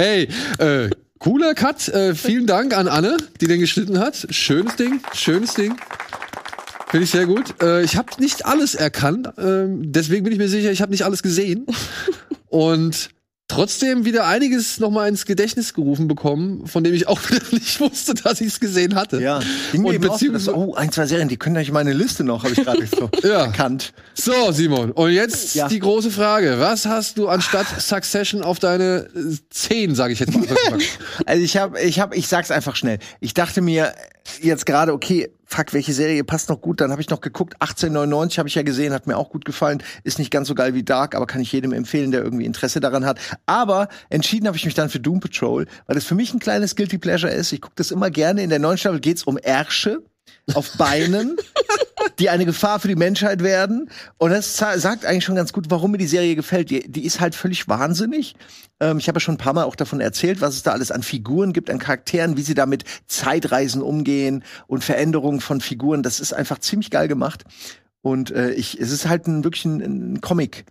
Hey, äh, cooler Cut. Äh, vielen Dank an Anne, die den geschnitten hat. Schönes Ding, schönes Ding. Finde ich sehr gut. Äh, ich habe nicht alles erkannt, ähm, deswegen bin ich mir sicher, ich habe nicht alles gesehen. Und trotzdem wieder einiges noch mal ins Gedächtnis gerufen bekommen, von dem ich auch nicht wusste, dass ich es gesehen hatte. Ja, ging Und so, beziehungsweise- oh, ein, zwei Serien, die können euch meine Liste noch, habe ich gerade so Ja. erkannt. So, Simon, und jetzt Ja. die große Frage. Was hast du anstatt Succession auf deine äh, 10, sage ich jetzt mal? Also ich habe, ich habe, ich sag's einfach schnell. Ich dachte mir jetzt gerade, okay, fuck, welche Serie passt noch gut? Dann habe ich noch geguckt. 1899 habe ich ja gesehen, hat mir auch gut gefallen. Ist nicht ganz so geil wie Dark, aber kann ich jedem empfehlen, der irgendwie Interesse daran hat. Aber entschieden habe ich mich dann für Doom Patrol, weil es für mich ein kleines guilty pleasure ist. Ich gucke das immer gerne. In der neuen Staffel geht's um Ärsche auf Beinen, die eine Gefahr für die Menschheit werden. Und das sagt eigentlich schon ganz gut, warum mir die Serie gefällt. Die, die ist halt völlig wahnsinnig. Ähm, ich habe ja schon ein paar Mal auch davon erzählt, was es da alles an Figuren gibt, an Charakteren, wie sie da mit Zeitreisen umgehen und Veränderungen von Figuren. Das ist einfach ziemlich geil gemacht. Und äh, ich, es ist halt ein, wirklich ein, ein Comic.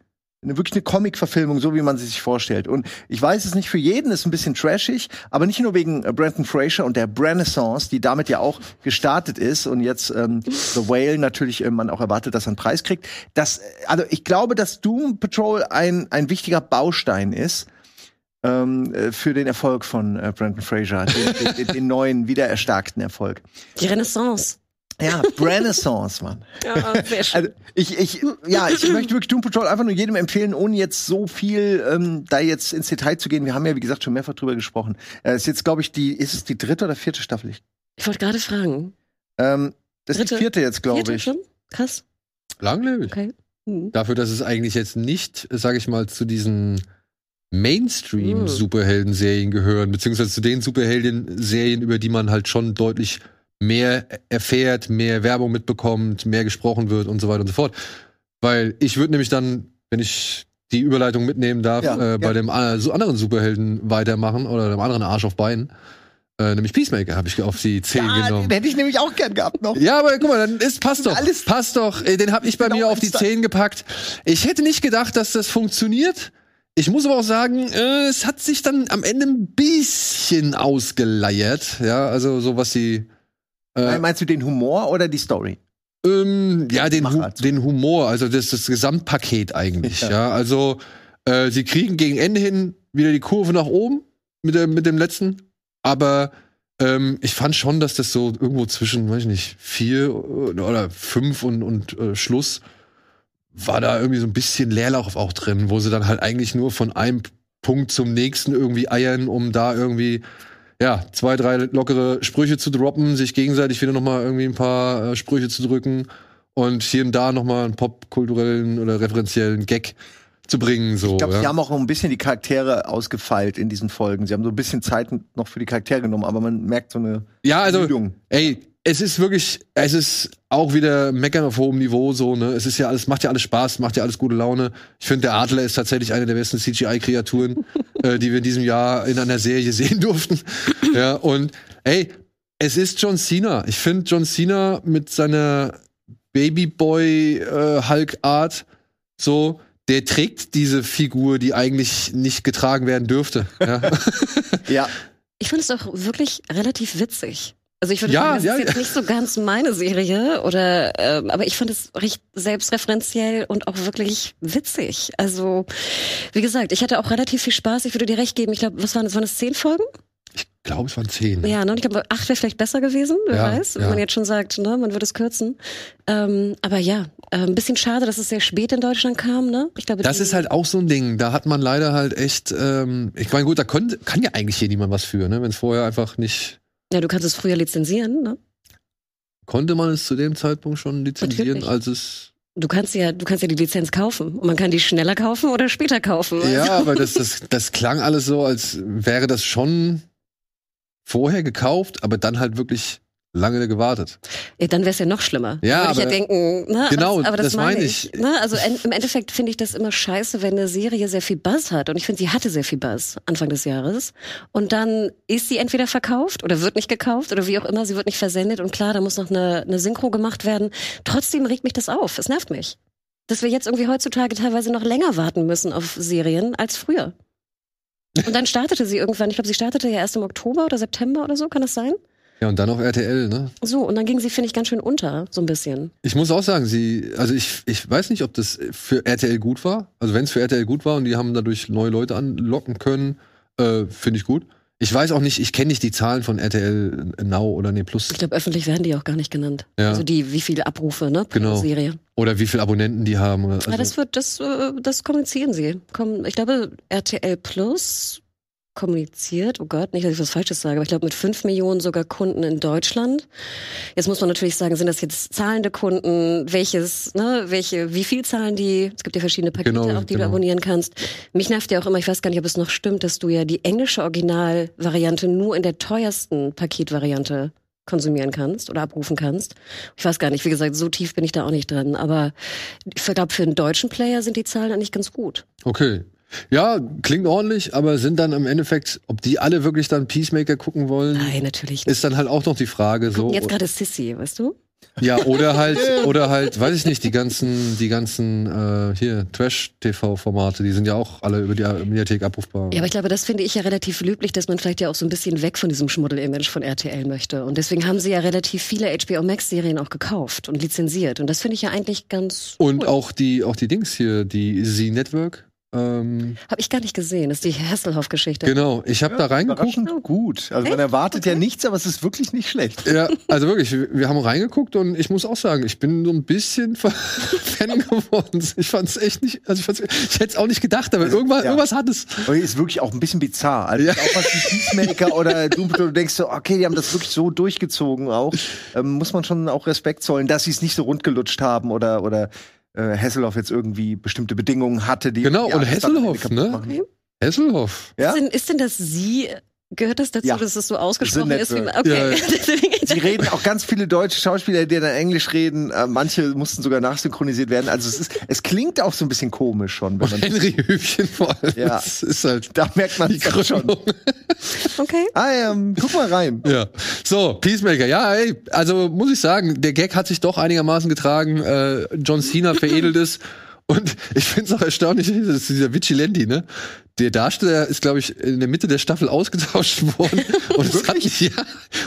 Eine, wirklich eine Comic-Verfilmung, so wie man sie sich vorstellt. Und ich weiß es nicht für jeden, ist ein bisschen trashig, aber nicht nur wegen äh, Brandon Fraser und der Renaissance, die damit ja auch gestartet ist und jetzt ähm, The Whale natürlich äh, man auch erwartet, dass er einen Preis kriegt. Das, äh, also ich glaube, dass Doom Patrol ein, ein wichtiger Baustein ist ähm, äh, für den Erfolg von äh, Brandon Fraser, den, den, den neuen, wiedererstarkten Erfolg. Die Renaissance. Ja, Renaissance, Mann. Ja, sehr schön. Also ich, ich, ja, ich möchte wirklich Doom Patrol einfach nur jedem empfehlen, ohne jetzt so viel ähm, da jetzt ins Detail zu gehen. Wir haben ja, wie gesagt, schon mehrfach drüber gesprochen. Äh, ist jetzt, glaube ich, die, ist es die dritte oder vierte Staffel? Ich, Ich wollte gerade fragen. ähm, das ist die Dritte. vierte jetzt, glaube Vierte ich. schon? Krass. Langlebig. Okay. Hm. Dafür, dass es eigentlich jetzt nicht, sage ich mal, zu diesen. Mainstream-Superhelden-Serien gehören, beziehungsweise zu den Superhelden-Serien, über die man halt schon deutlich mehr erfährt, mehr Werbung mitbekommt, mehr gesprochen wird und so weiter und so fort. Weil ich würde nämlich dann, wenn ich die Überleitung mitnehmen darf, Ja, äh, bei ja. dem äh, so anderen Superhelden weitermachen oder dem anderen Arsch auf Beinen. Äh, nämlich Peacemaker habe ich auf die 10 Ah, genommen. den hätte ich nämlich auch gern gehabt noch. Ja, aber guck mal, dann ist passt doch. Alles- passt doch. Äh, Den habe ich bei Genau mir auf die mein Style. 10 gepackt. Ich hätte nicht gedacht, dass das funktioniert. Ich muss aber auch sagen, äh, es hat sich dann am Ende ein bisschen ausgeleiert. Ja, also so was die äh, Meinst du den Humor oder die Story? ähm, ja, den, Hu Machart. den Humor, also das, das Gesamtpaket eigentlich. Ja. Ja, also äh, sie kriegen gegen Ende hin wieder die Kurve nach oben mit dem, mit dem letzten. Aber ähm, ich fand schon, dass das so irgendwo zwischen, weiß ich nicht, vier oder fünf und, und äh, Schluss war da irgendwie so ein bisschen Leerlauf auch drin, wo sie dann halt eigentlich nur von einem Punkt zum nächsten irgendwie eiern, um da irgendwie ja, zwei, drei lockere Sprüche zu droppen, sich gegenseitig wieder nochmal irgendwie ein paar äh, Sprüche zu drücken und hier und da nochmal einen popkulturellen oder referenziellen Gag zu bringen. So, Ich glaube, ja. sie haben auch ein bisschen die Charaktere ausgefeilt in diesen Folgen. Sie haben so ein bisschen Zeit noch für die Charaktere genommen, aber man merkt so eine ja, also, Ermüdung. ey, es ist wirklich, es ist auch wieder Meckern auf hohem Niveau, so, ne? Es ist ja alles, macht ja alles Spaß, macht ja alles gute Laune. Ich finde, der Adler ist tatsächlich eine der besten CGI-Kreaturen, äh, die wir in diesem Jahr in einer Serie sehen durften. ja, und ey, es ist John Cena. Ich finde John Cena mit seiner Babyboy-Hulk-Art so, der trägt diese Figur, die eigentlich nicht getragen werden dürfte. Ja, Ja, Ich fand es auch wirklich relativ witzig. Also ich würde Ja, sagen, das ja, ist jetzt ja. nicht so ganz meine Serie oder ähm, aber ich fand es recht selbstreferenziell und auch wirklich witzig. Also wie gesagt, ich hatte auch relativ viel Spaß. Ich würde dir recht geben. Ich glaube, was waren das? Waren das zehn Folgen? ich glaube, es waren zehn. Ja, ne? Und ich glaube, acht wäre vielleicht besser gewesen. Wer Ja, weiß, wenn ja. man jetzt schon sagt, ne, man würde es kürzen. Ähm, aber ja, äh, ein bisschen schade, dass es sehr spät in Deutschland kam. Ne? Ich glaube, Das ist halt auch so ein Ding. Da hat man leider halt echt, ähm, ich meine, gut, da können, kann ja eigentlich hier niemand was für, ne? Wenn es vorher einfach nicht, Ja, du kannst es früher lizenzieren. Ne? konnte man es zu dem Zeitpunkt schon lizenzieren, Natürlich. als es. Du kannst ja, du kannst ja die Lizenz kaufen und man kann die schneller kaufen oder später kaufen. Ja, Also- aber das, das, das klang alles so, als wäre das schon vorher gekauft, aber dann halt wirklich lange gewartet. Ja, dann wäre es ja noch schlimmer. Ja, Würde ich ja aber- denken, ne? Genau, aber das, aber das, meine ich. ich. Ne? Also en, im Endeffekt finde ich das immer scheiße, wenn eine Serie sehr viel Buzz hat. Und ich finde, sie hatte sehr viel Buzz Anfang des Jahres. Und dann ist sie entweder verkauft oder wird nicht gekauft oder wie auch immer, sie wird nicht versendet. Und klar, da muss noch eine, eine Synchro gemacht werden. Trotzdem regt mich das auf. Es nervt mich. Dass wir jetzt irgendwie heutzutage teilweise noch länger warten müssen auf Serien als früher. Und dann startete sie irgendwann, ich glaube, sie startete ja erst im Oktober oder September oder so, kann das sein? Ja, und dann auf RTL, ne? So, und dann ging sie, finde ich, ganz schön unter, so ein bisschen. Ich muss auch sagen, sie, also ich, ich weiß nicht, ob das für RTL gut war. Also wenn es für RTL gut war und die haben dadurch neue Leute anlocken können, äh, finde ich gut. Ich weiß auch nicht, ich kenne nicht die Zahlen von RTL Now oder Nee Plus. Ich glaube, öffentlich werden die auch gar nicht genannt. Ja. Also die, wie viele Abrufe, ne, pro Genau. Serie. Oder wie viele Abonnenten die haben. Oder, also, Ja, das wird, das, äh, das kommunizieren sie. Ich glaube, RTL Plus kommuniziert, oh Gott, nicht, dass ich was Falsches sage, aber ich glaube mit fünf Millionen sogar Kunden in Deutschland. Jetzt muss man natürlich sagen, sind das jetzt zahlende Kunden, welches, ne, welche, wie viel zahlen die? Es gibt ja verschiedene Pakete Genau, auch, die genau. du abonnieren kannst. Mich nervt ja auch immer, ich weiß gar nicht, ob es noch stimmt, dass du ja die englische Originalvariante nur in der teuersten Paketvariante konsumieren kannst oder abrufen kannst. Ich weiß gar nicht, wie gesagt, so tief bin ich da auch nicht drin, aber ich glaube, für einen deutschen Player sind die Zahlen eigentlich ganz gut. Okay. Ja, klingt ordentlich, aber sind dann im Endeffekt, ob die alle wirklich dann Peacemaker gucken wollen, Nein, natürlich nicht. ist dann halt auch noch die Frage. So. Jetzt gerade Sissy, weißt du? Ja, oder halt, oder halt, weiß ich nicht, die ganzen, die ganzen äh, hier Trash-TV-Formate, die sind ja auch alle über die Mediathek abrufbar. Ja, aber ich glaube, das finde ich ja relativ löblich, dass man vielleicht ja auch so ein bisschen weg von diesem Schmuddel-Image von RTL möchte. Und deswegen haben sie ja relativ viele HBO Max-Serien auch gekauft und lizenziert. Und das finde ich ja eigentlich ganz. Und cool. auch die, auch die Dings hier, die Z-Network. Ähm, Habe ich gar nicht gesehen. Das ist die Hasselhoff-Geschichte. genau, ich habe da reingeguckt. Überraschend gut. Also man erwartet ja nichts, aber es ist wirklich nicht schlecht. Ja, also wirklich, wir, haben reingeguckt und ich muss auch sagen, ich bin so ein bisschen Fan geworden. Ich fand es echt nicht, also ich, ich hätte es auch nicht gedacht, aber irgendwas, Ja. irgendwas hat es. Und ist wirklich auch ein bisschen bizarr. Also Ja. auch was die Peacemaker oder du, du denkst so, okay, die haben das wirklich so durchgezogen auch. Ähm, muss man schon auch Respekt zollen, dass sie es nicht so rund gelutscht haben oder, oder äh, Hasselhoff jetzt irgendwie bestimmte Bedingungen hatte, die. Genau, die und Hasselhoff, kaputt ne? machen. Hesselhoff. Ja? Ist, denn, ist denn das Sie, gehört das dazu, Ja. dass es so ausgesprochen ist? Wie, okay. Sie reden auch ganz viele deutsche Schauspieler, die dann Englisch reden. Äh, manche mussten sogar nachsynchronisiert werden. Also es ist, es klingt auch so ein bisschen komisch schon, wenn man. Henry Hübchen vor allem. Ja. Das ist halt Da merkt man die schon. Okay. Ah, ähm, guck mal rein. Ja. So, Peacemaker. Ja, ey, also muss ich sagen, der Gag hat sich doch einigermaßen getragen. Äh, John Cena veredelt es. Und ich finde es auch erstaunlich, das ist dieser Vigilante, ne? Der Darsteller ist, glaube ich, in der Mitte der Staffel ausgetauscht worden. Und es hat nicht, ja,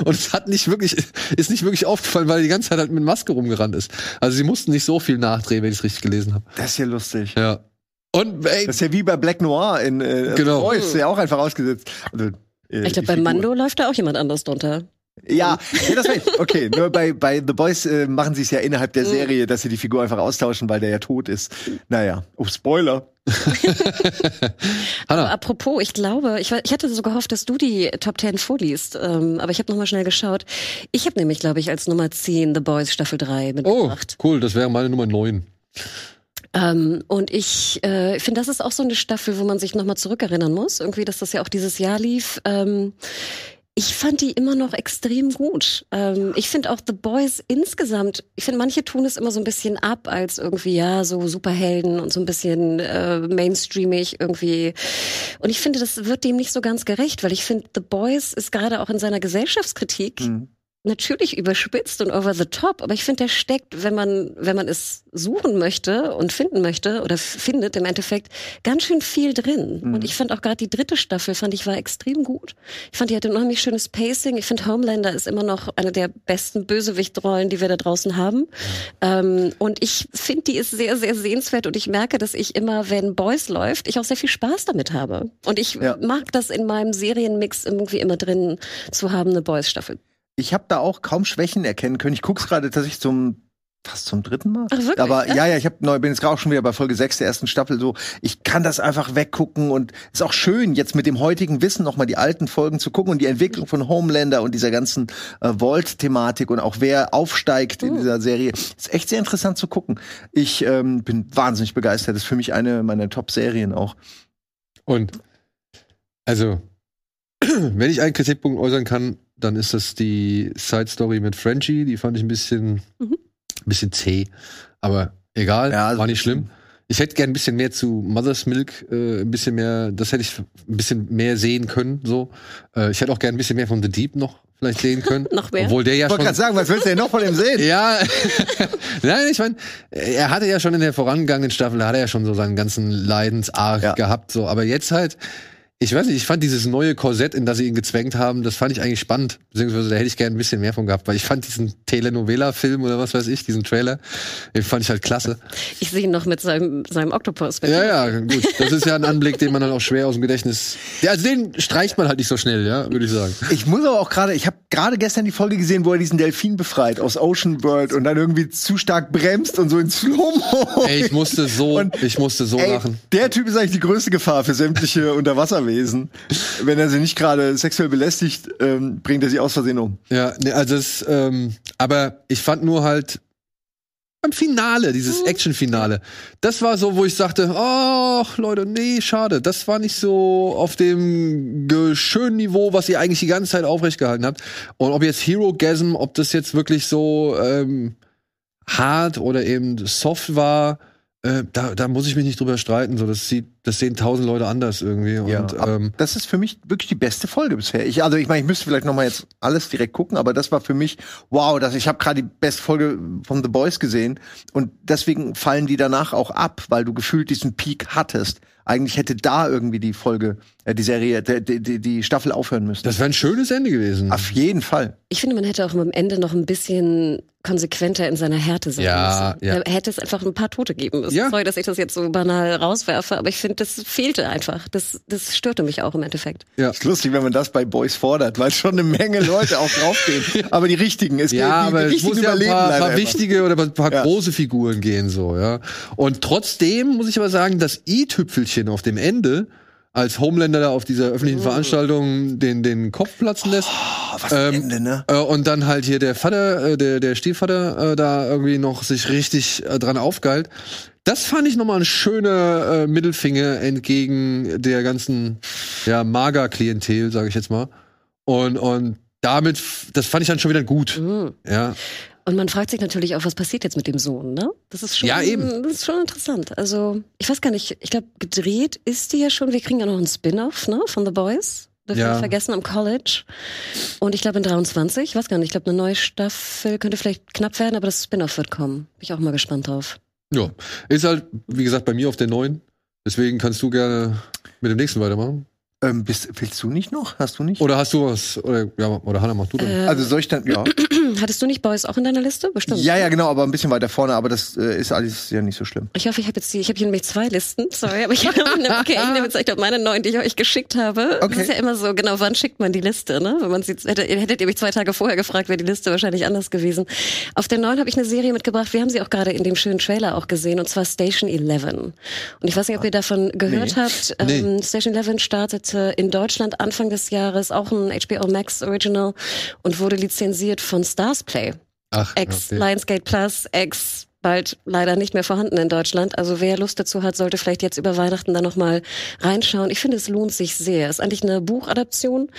und es hat nicht wirklich, ist nicht wirklich aufgefallen, weil er die ganze Zeit halt mit Maske rumgerannt ist. Also sie mussten nicht so viel nachdrehen, wenn ich es richtig gelesen habe. Das ist ja lustig. Ja. Und ey, Das ist ja wie bei Black Noir in äh, Genau. Ist ja auch einfach ausgesetzt. Also, äh, Ich glaube, bei. Mando läuft da auch jemand anders drunter. Ja, ja das ich. Okay, nur bei, bei The Boys äh, machen sie es ja innerhalb der Serie, dass sie die Figur einfach austauschen, weil der ja tot ist. Naja, oh, Spoiler. Aber apropos, ich glaube, ich, ich hatte so gehofft, dass du die Top Ten vorliest, ähm, aber ich habe noch mal schnell geschaut. Ich habe nämlich, glaube ich, als Nummer 10 The Boys Staffel 3 oh, mitgebracht. cool, das wäre meine Nummer 9. Ähm, und ich äh, finde, das ist auch so eine Staffel, wo man sich noch mal zurückerinnern muss. Irgendwie, dass das ja auch dieses Jahr lief. Ähm, ich fand die immer noch extrem gut. Ähm, ich finde auch The Boys insgesamt, ich finde, manche tun es immer so ein bisschen ab als irgendwie, ja, so Superhelden und so ein bisschen äh, mainstreamig irgendwie. Und ich finde, das wird dem nicht so ganz gerecht, weil ich finde, The Boys ist gerade auch in seiner Gesellschaftskritik Mhm. Natürlich überspitzt und over the top, aber ich finde, der steckt, wenn man, wenn man es suchen möchte und finden möchte oder findet im Endeffekt ganz schön viel drin. Mhm. Und ich fand auch gerade die dritte Staffel fand ich war extrem gut. Ich fand, die hatte unheimlich schönes Pacing. Ich finde, Homelander ist immer noch eine der besten Bösewichtrollen, die wir da draußen haben. Ähm, und ich finde, die ist sehr, sehr sehenswert und ich merke, dass ich immer, wenn Boys läuft, ich auch sehr viel Spaß damit habe. Und ich Ja. mag das in meinem Serienmix irgendwie immer drin zu haben, eine Boys-Staffel. Ich habe da auch kaum Schwächen erkennen können. Ich guck's gerade tatsächlich zum fast zum dritten Mal. Ach, wirklich? Aber Ja? ja, ich hab neu, bin jetzt gerade auch schon wieder bei Folge 6 der ersten Staffel so. Ich kann das einfach weggucken und ist auch schön, jetzt mit dem heutigen Wissen nochmal die alten Folgen zu gucken und die Entwicklung von Homelander und dieser ganzen äh, Vault-Thematik und auch wer aufsteigt in Mhm. dieser Serie. Ist echt sehr interessant zu gucken. Ich ähm, bin wahnsinnig begeistert. Das ist für mich eine meiner Top-Serien auch. Und also, wenn ich einen Kritikpunkt äußern kann, dann ist das die Side Story mit Frenchie. Die fand ich ein bisschen, Mhm. bisschen zäh. Aber egal, Ja, also war nicht schlimm. Ich hätte gern ein bisschen mehr zu Mother's Milk, äh, ein bisschen mehr, das hätte ich ein bisschen mehr sehen können. So, äh, ich hätte auch gern ein bisschen mehr von The Deep noch vielleicht sehen können. Noch mehr? Obwohl der ja Ich wollte gerade sagen, was willst du denn noch von ihm sehen? ja, nein, ich meine, er hatte ja schon in der vorangegangenen Staffel, hat er ja schon so seinen ganzen Leidensarg Ja. gehabt, so, aber jetzt halt, ich weiß nicht, ich fand dieses neue Korsett, in das sie ihn gezwängt haben, das fand ich eigentlich spannend. Beziehungsweise da hätte ich gerne ein bisschen mehr von gehabt, weil ich fand diesen Telenovela-Film oder was weiß ich, diesen Trailer, den fand ich halt klasse. Ich sehe ihn noch mit seinem, seinem Oktopus. Ja, ja, gut. Das ist ja ein Anblick, den man dann auch schwer aus dem Gedächtnis. Ja, also den streicht man halt nicht so schnell, ja, würde ich sagen. Ich muss aber auch gerade, ich habe gerade gestern die Folge gesehen, wo er diesen Delfin befreit aus Ocean World und dann irgendwie zu stark bremst und so ins Slow-Mo. Ey, ich musste so, Und, ich musste so Ey, lachen. der Typ ist eigentlich die größte Gefahr für sämtliche Unterwasserwesen. Wenn er sie nicht gerade sexuell belästigt, ähm, bringt er sie aus Versehen um. Ja, ne, also es, ähm, aber ich fand nur halt beim Finale, dieses Action-Finale, das war so, wo ich sagte, ach Leute, nee, schade, das war nicht so auf dem schönen Niveau, was ihr eigentlich die ganze Zeit aufrecht gehalten habt. Und ob jetzt Hero Gasm, ob das jetzt wirklich so ähm, hart oder eben soft war, äh, da, da muss ich mich nicht drüber streiten. So, das sieht, das sehen tausend Leute anders irgendwie. Und ab- ähm, das ist für mich wirklich die beste Folge bisher. Ich, also ich meine, ich müsste vielleicht noch mal jetzt alles direkt gucken, aber das war für mich wow. Das, ich habe gerade die beste Folge von The Boys gesehen und deswegen fallen die danach auch ab, weil du gefühlt diesen Peak hattest. Eigentlich hätte da irgendwie die Folge, die Serie, die, die, die, die Staffel aufhören müssen. das wäre ein schönes Ende gewesen. Auf jeden Fall. Ich finde, man hätte auch am Ende noch ein bisschen konsequenter in seiner Härte sein Ja, müssen. ja. Da hätte es einfach ein paar Tote geben müssen. Ja. Sorry, dass ich das jetzt so banal rauswerfe, aber ich finde, das fehlte einfach. Das, das störte mich auch im Endeffekt. ja. Ist lustig, wenn man das bei Boys fordert, weil schon eine Menge Leute auch draufstehen. Aber die richtigen, es Ja, die, aber die es muss richtigen ja ein überleben paar, leider paar immer. wichtige oder ein paar Ja. große Figuren gehen so, ja. Und trotzdem muss ich aber sagen, das i-Tüpfelchen auf dem Ende, als Homelander da auf dieser öffentlichen Veranstaltung den, den Kopf platzen lässt. Oh, was ein Ähm, Ende, ne? Äh, und dann halt hier der Vater, äh, der, der Stiefvater äh, da irgendwie noch sich richtig äh, dran aufgeilt. Das fand ich nochmal ein schöner äh, Mittelfinger entgegen der ganzen ja, Mager-Klientel, sage ich jetzt mal. Und, und damit, das fand ich dann schon wieder gut. Mhm. Ja. Und man fragt sich natürlich auch, was passiert jetzt mit dem Sohn, ne? Das ist schon, Ja, eben. Das ist schon interessant. Also, ich weiß gar nicht, ich glaube, gedreht ist die ja schon. Wir kriegen ja noch einen Spin-off, ne, von The Boys. Dürfen wir Ja. nicht vergessen, am College. Und ich glaube in 23, ich weiß gar nicht, ich glaube, eine neue Staffel könnte vielleicht knapp werden, aber das Spin-off wird kommen. Bin ich auch mal gespannt drauf. Ja. Ist halt, wie gesagt, bei mir auf der neuen. Deswegen kannst du gerne mit dem nächsten weitermachen. Ähm, bist, willst du nicht noch? Hast du nicht? Oder hast du was? Oder, ja, oder Hannah, mach du dann. Äh, Also soll ich dann, ja. Hattest du nicht Boys auch in deiner Liste? Bestimmt. Ja, ja, genau, aber ein bisschen weiter vorne, aber das äh, ist alles ja nicht so schlimm. Ich hoffe, ich habe jetzt die, ich habe hier nämlich zwei Listen, sorry, aber ich habe okay, ich nehme jetzt ich glaube meine neuen, die ich euch geschickt habe. Okay. Das ist ja immer so, genau, wann schickt man die Liste, ne? Wenn man sie hätte, hättet ihr mich zwei Tage vorher gefragt, wäre die Liste wahrscheinlich anders gewesen. Auf der neuen habe ich eine Serie mitgebracht, wir haben sie auch gerade in dem schönen Trailer auch gesehen, und zwar Station 11. Und ich weiß nicht, ob ihr davon gehört Nee. habt. Nee. Ähm, Station 11 startete in Deutschland Anfang des Jahres, auch ein HBO Max Original und wurde lizenziert von Starsplay. Ach, Ex okay. Lionsgate Plus, ex bald leider nicht mehr vorhanden in Deutschland. Also wer Lust dazu hat, sollte vielleicht jetzt über Weihnachten da noch mal reinschauen. Ich finde, es lohnt sich sehr. Es ist eigentlich eine Buchadaption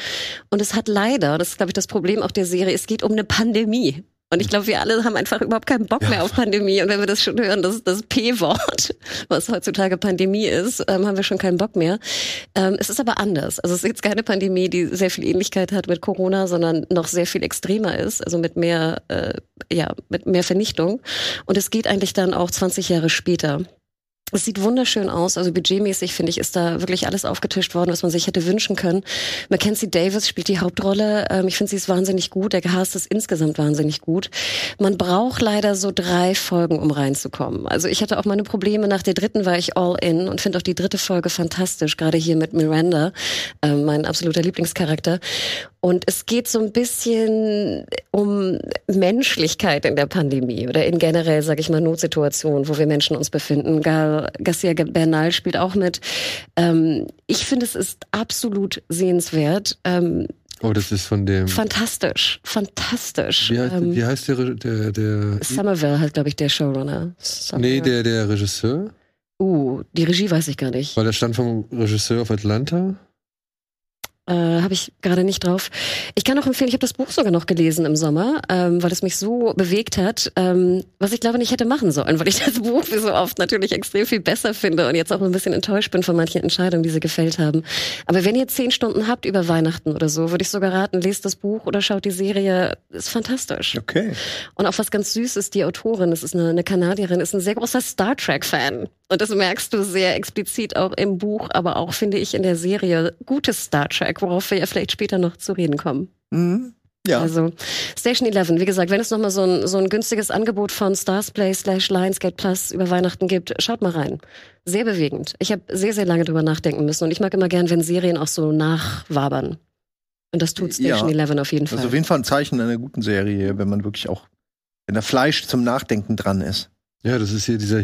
und es hat leider, das ist glaube ich das Problem auch der Serie, es geht um eine Pandemie. Und ich glaube, wir alle haben einfach überhaupt keinen Bock mehr auf Pandemie. Und wenn wir das schon hören, das, das P-Wort, was heutzutage Pandemie ist, ähm, haben wir schon keinen Bock mehr. Ähm, es ist aber anders. Also es ist jetzt keine Pandemie, die sehr viel Ähnlichkeit hat mit Corona, sondern noch sehr viel extremer ist, also mit mehr, äh, ja, mit mehr Vernichtung. Und es geht eigentlich dann auch 20 Jahre später. Es sieht wunderschön aus, also budgetmäßig finde ich, ist da wirklich alles aufgetischt worden, was man sich hätte wünschen können. Mackenzie Davis spielt die Hauptrolle. Ähm, ich finde, sie ist wahnsinnig gut. Der Cast ist insgesamt wahnsinnig gut. Man braucht leider so drei Folgen, um reinzukommen. Also ich hatte auch meine Probleme. Nach der dritten war ich all in und finde auch die dritte Folge fantastisch, gerade hier mit Miranda, ähm, mein absoluter Lieblingscharakter. Und es geht so ein bisschen um Menschlichkeit in der Pandemie oder in generell, sage ich mal, Notsituationen, wo wir Menschen uns befinden. Garcia Bernal spielt auch mit. Ähm, ich finde, es ist absolut sehenswert. Ähm, Oh, das ist von dem. fantastisch, fantastisch. Wie heißt, ähm, wie heißt der, der, der Somerville halt, glaube ich, der Showrunner. Nee, Somerville. der, der Regisseur? Uh, die Regie weiß ich gar nicht. Weil der stand vom Regisseur auf Atlanta. Äh, habe ich gerade nicht drauf. Ich kann auch empfehlen, ich habe das Buch sogar noch gelesen im Sommer, ähm, weil es mich so bewegt hat, ähm, was ich glaube nicht hätte machen sollen, weil ich das Buch wie so oft natürlich extrem viel besser finde und jetzt auch ein bisschen enttäuscht bin von manchen Entscheidungen, die sie gefällt haben. Aber wenn ihr zehn Stunden habt über Weihnachten oder so, würde ich sogar raten, lest das Buch oder schaut die Serie. Ist fantastisch. Okay. Und auch was ganz süß ist, die Autorin, das ist eine, eine Kanadierin, ist ein sehr großer Star Trek-Fan. Und das merkst du sehr explizit auch im Buch, aber auch, finde ich, in der Serie gutes Star Trek, worauf wir ja vielleicht später noch zu reden kommen. Mhm. Ja. Also Station 11, wie gesagt, wenn es nochmal so ein, so ein günstiges Angebot von Starsplay slash Lionsgate Plus über Weihnachten gibt, schaut mal rein. Sehr bewegend. Ich habe sehr, sehr lange drüber nachdenken müssen und ich mag immer gern, wenn Serien auch so nachwabern. Und das tut Station Ja. 11 auf jeden Fall. Also auf jeden Fall ein Zeichen einer guten Serie, wenn man wirklich auch, wenn da Fleisch zum Nachdenken dran ist. Ja, das ist hier dieser